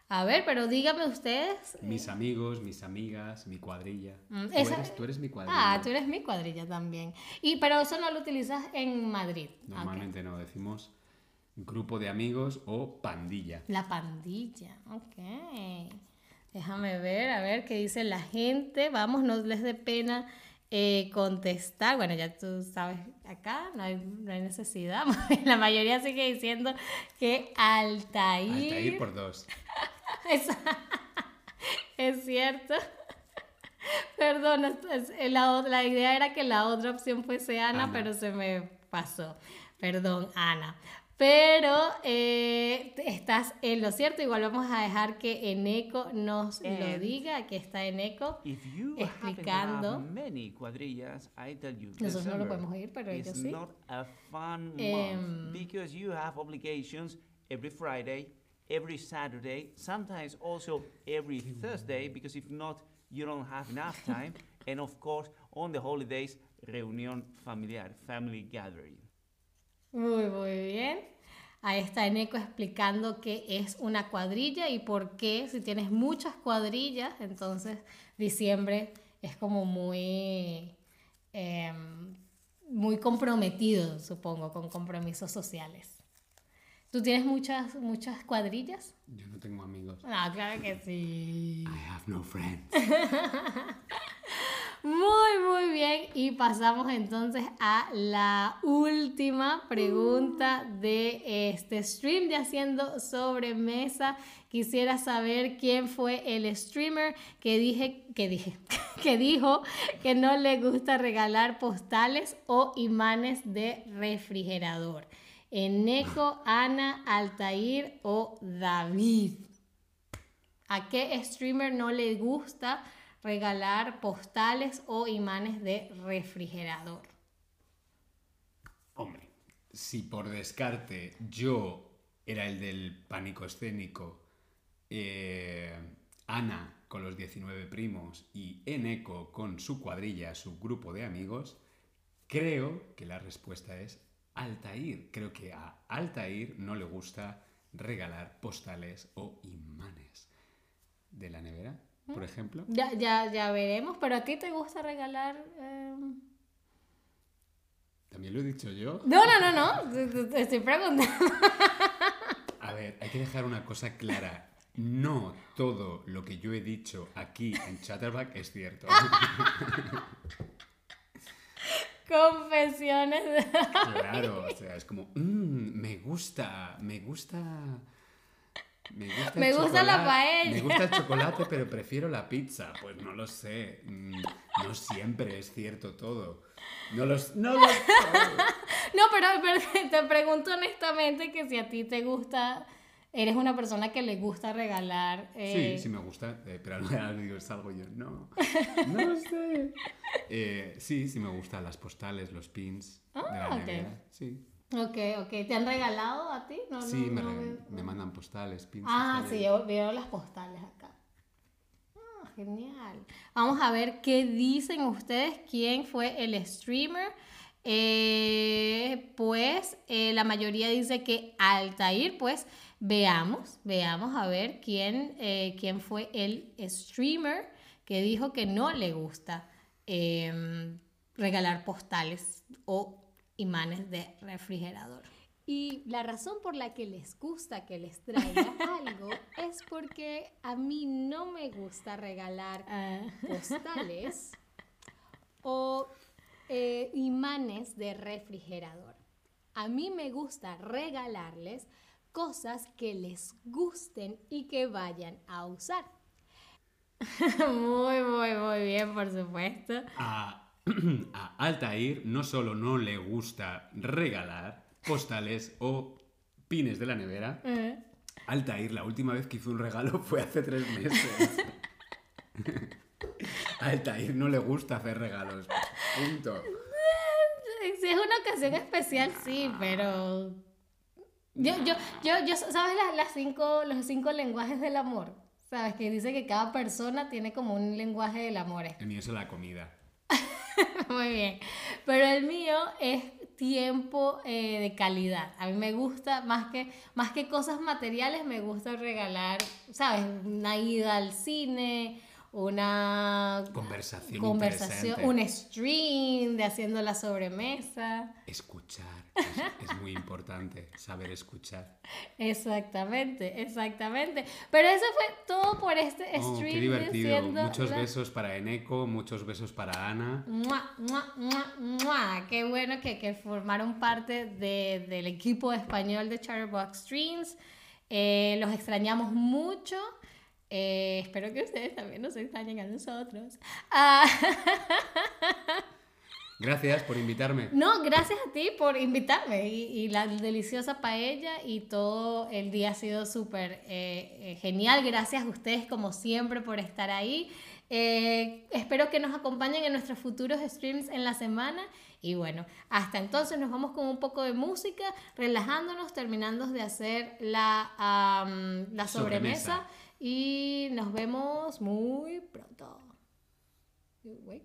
Speaker 1: A ver, pero dígame ustedes.
Speaker 2: Mis amigos, mis amigas, mi cuadrilla.
Speaker 1: Mm,
Speaker 2: Tú, eres, tú eres mi cuadrilla.
Speaker 1: Ah, tú eres mi cuadrilla también. Y pero eso no lo utilizas en Madrid.
Speaker 2: Normalmente no decimos grupo de amigos o pandilla.
Speaker 1: La pandilla, ok. Déjame ver, a ver qué dice la gente. Vamos, no les dé pena eh, contestar. Bueno, ya tú sabes, acá no hay, no hay necesidad. [LAUGHS] La mayoría sigue diciendo que Altair.
Speaker 2: Altair por dos. [LAUGHS]
Speaker 1: Es, es cierto. [LAUGHS] Perdón, es- la, la idea era que la otra opción fuese Ana,
Speaker 2: Ana.
Speaker 1: pero se me pasó. Perdón, Ana. Pero eh, estás en lo cierto. Igual vamos a dejar que Eneco nos lo
Speaker 5: And
Speaker 1: diga. Aquí está Eneco. Explicando.
Speaker 5: many cuadrillas, I tell you,
Speaker 1: Nosotros no lo podemos oír, pero ellos sí.
Speaker 5: not a fun
Speaker 1: Em.
Speaker 5: month because you have obligations every Friday, every Saturday, sometimes also every Thursday, because if not, you don't have enough time. [LAUGHS] and of course, on the holidays, reunión familiar, family gathering.
Speaker 1: Muy, muy bien. Ahí está Eneco explicando qué es una cuadrilla y por qué, si tienes muchas cuadrillas, entonces diciembre es como muy, em, muy comprometido, supongo, con compromisos sociales. ¿Tú tienes muchas, muchas cuadrillas?
Speaker 2: Yo no tengo amigos.
Speaker 1: No, claro que sí.
Speaker 2: I have no friends. [LAUGHS]
Speaker 1: Muy, muy bien. Y pasamos entonces a la última pregunta de este stream de Haciendo Sobremesa. Quisiera saber quién fue el streamer que dije, que dije, [LAUGHS] que dijo que no le gusta regalar postales o imanes de refrigerador. Eneco, Ana, Altair o David. ¿A qué streamer no le gusta regalar postales o imanes de refrigerador?
Speaker 2: Hombre, si por descarte yo era el del pánico escénico, eh, Ana con los 19 primos y Eneco con su cuadrilla, su grupo de amigos, creo que la respuesta es Altair. Creo que a Altair no le gusta regalar postales o imanes de la nevera, por ejemplo.
Speaker 1: Ya, ya, ya veremos, pero a ti te gusta regalar... em?
Speaker 2: También lo he dicho yo.
Speaker 1: No, no, no, no, te estoy preguntando.
Speaker 2: A ver, hay que dejar una cosa clara. No todo lo que yo he dicho aquí en Chatterback es cierto. [LAUGHS]
Speaker 1: Confesiones.
Speaker 2: Claro, o sea, es como, "Mm, me gusta, me gusta. Me gusta, el
Speaker 1: Me gusta la paella".
Speaker 2: Me gusta el chocolate, pero prefiero la pizza. Pues no lo sé. Mm, No siempre es cierto todo. No lo, no. [LAUGHS]
Speaker 1: No, pero, pero te pregunto honestamente que si a ti te gusta, eres una persona que le gusta regalar... eh,
Speaker 2: Sí, sí me gusta, eh, pero ahora digo, salgo yo, no, no sé. [LAUGHS] Eh, sí, sí me gustan las postales, los pins de la
Speaker 1: Ah,
Speaker 2: sí.
Speaker 1: Ok, ok. ¿Te han regalado a ti? No,
Speaker 2: Sí,
Speaker 1: no,
Speaker 2: me,
Speaker 1: no
Speaker 2: re-
Speaker 1: veo-
Speaker 2: me mandan postales, pins.
Speaker 1: Ah, sí, yo veo las postales acá. Ah, genial. Vamos a ver qué dicen ustedes, quién fue el streamer. Eh, pues la mayoría dice que Altair, pues veamos, veamos a ver quién, eh, quién fue el streamer que dijo que no le gusta em, regalar postales o imanes de refrigerador. Y la razón por la que les gusta que les traiga [LAUGHS] algo es porque a mí no me gusta regalar postales o eh, imanes de refrigerador. A mí me gusta regalarles cosas que les gusten y que vayan a usar. [LAUGHS] muy, muy, muy bien, por supuesto.
Speaker 2: A, [CLEARS THROAT] a Altair no solo no le gusta regalar postales o pines de la nevera. [LAUGHS]
Speaker 1: Eh.
Speaker 2: Altair, la última vez que hizo un regalo [LAUGHS] fue hace tres meses. A Altair no le gusta hacer regalos. Punto.
Speaker 1: Si es una ocasión especial, sí, pero. Yo, yo, yo, yo ¿sabes las, las cinco, los cinco lenguajes del amor? ¿Sabes? Que dice que cada persona tiene como un lenguaje del amor.
Speaker 2: El mío es la comida. [LAUGHS]
Speaker 1: Muy bien. Pero el mío es tiempo eh, de calidad. A mí me gusta, más que, más que cosas materiales, me gusta regalar, ¿sabes? Una ida al cine, una
Speaker 2: Conversación
Speaker 1: un stream de haciendo la sobremesa.
Speaker 2: Escuchar. Es, es muy importante saber escuchar.
Speaker 1: Exactamente, exactamente. Pero eso fue todo por este
Speaker 2: Oh,
Speaker 1: stream.
Speaker 2: qué divertido. Muchos
Speaker 1: la-
Speaker 2: besos para Eneco, muchos besos para Ana.
Speaker 1: Mua, mua, mua, mua. Qué bueno que, que formaron parte de- del equipo español de Chatterbox Streams. Eh, los extrañamos mucho. Eh, espero que ustedes también nos extrañen a nosotros. Ah, [LAUGHS]
Speaker 2: Gracias por invitarme.
Speaker 1: no, gracias a ti por invitarme y, y la deliciosa paella y todo el día ha sido súper eh, eh, genial. Gracias a ustedes como siempre por estar ahí. Eh, espero que nos acompañen en nuestros futuros streams en la semana. Y bueno, hasta entonces nos vamos con un poco de música, relajándonos, terminando de hacer la, am, la sobremesa.
Speaker 2: Sobremesa
Speaker 1: y nos vemos muy pronto. Wait.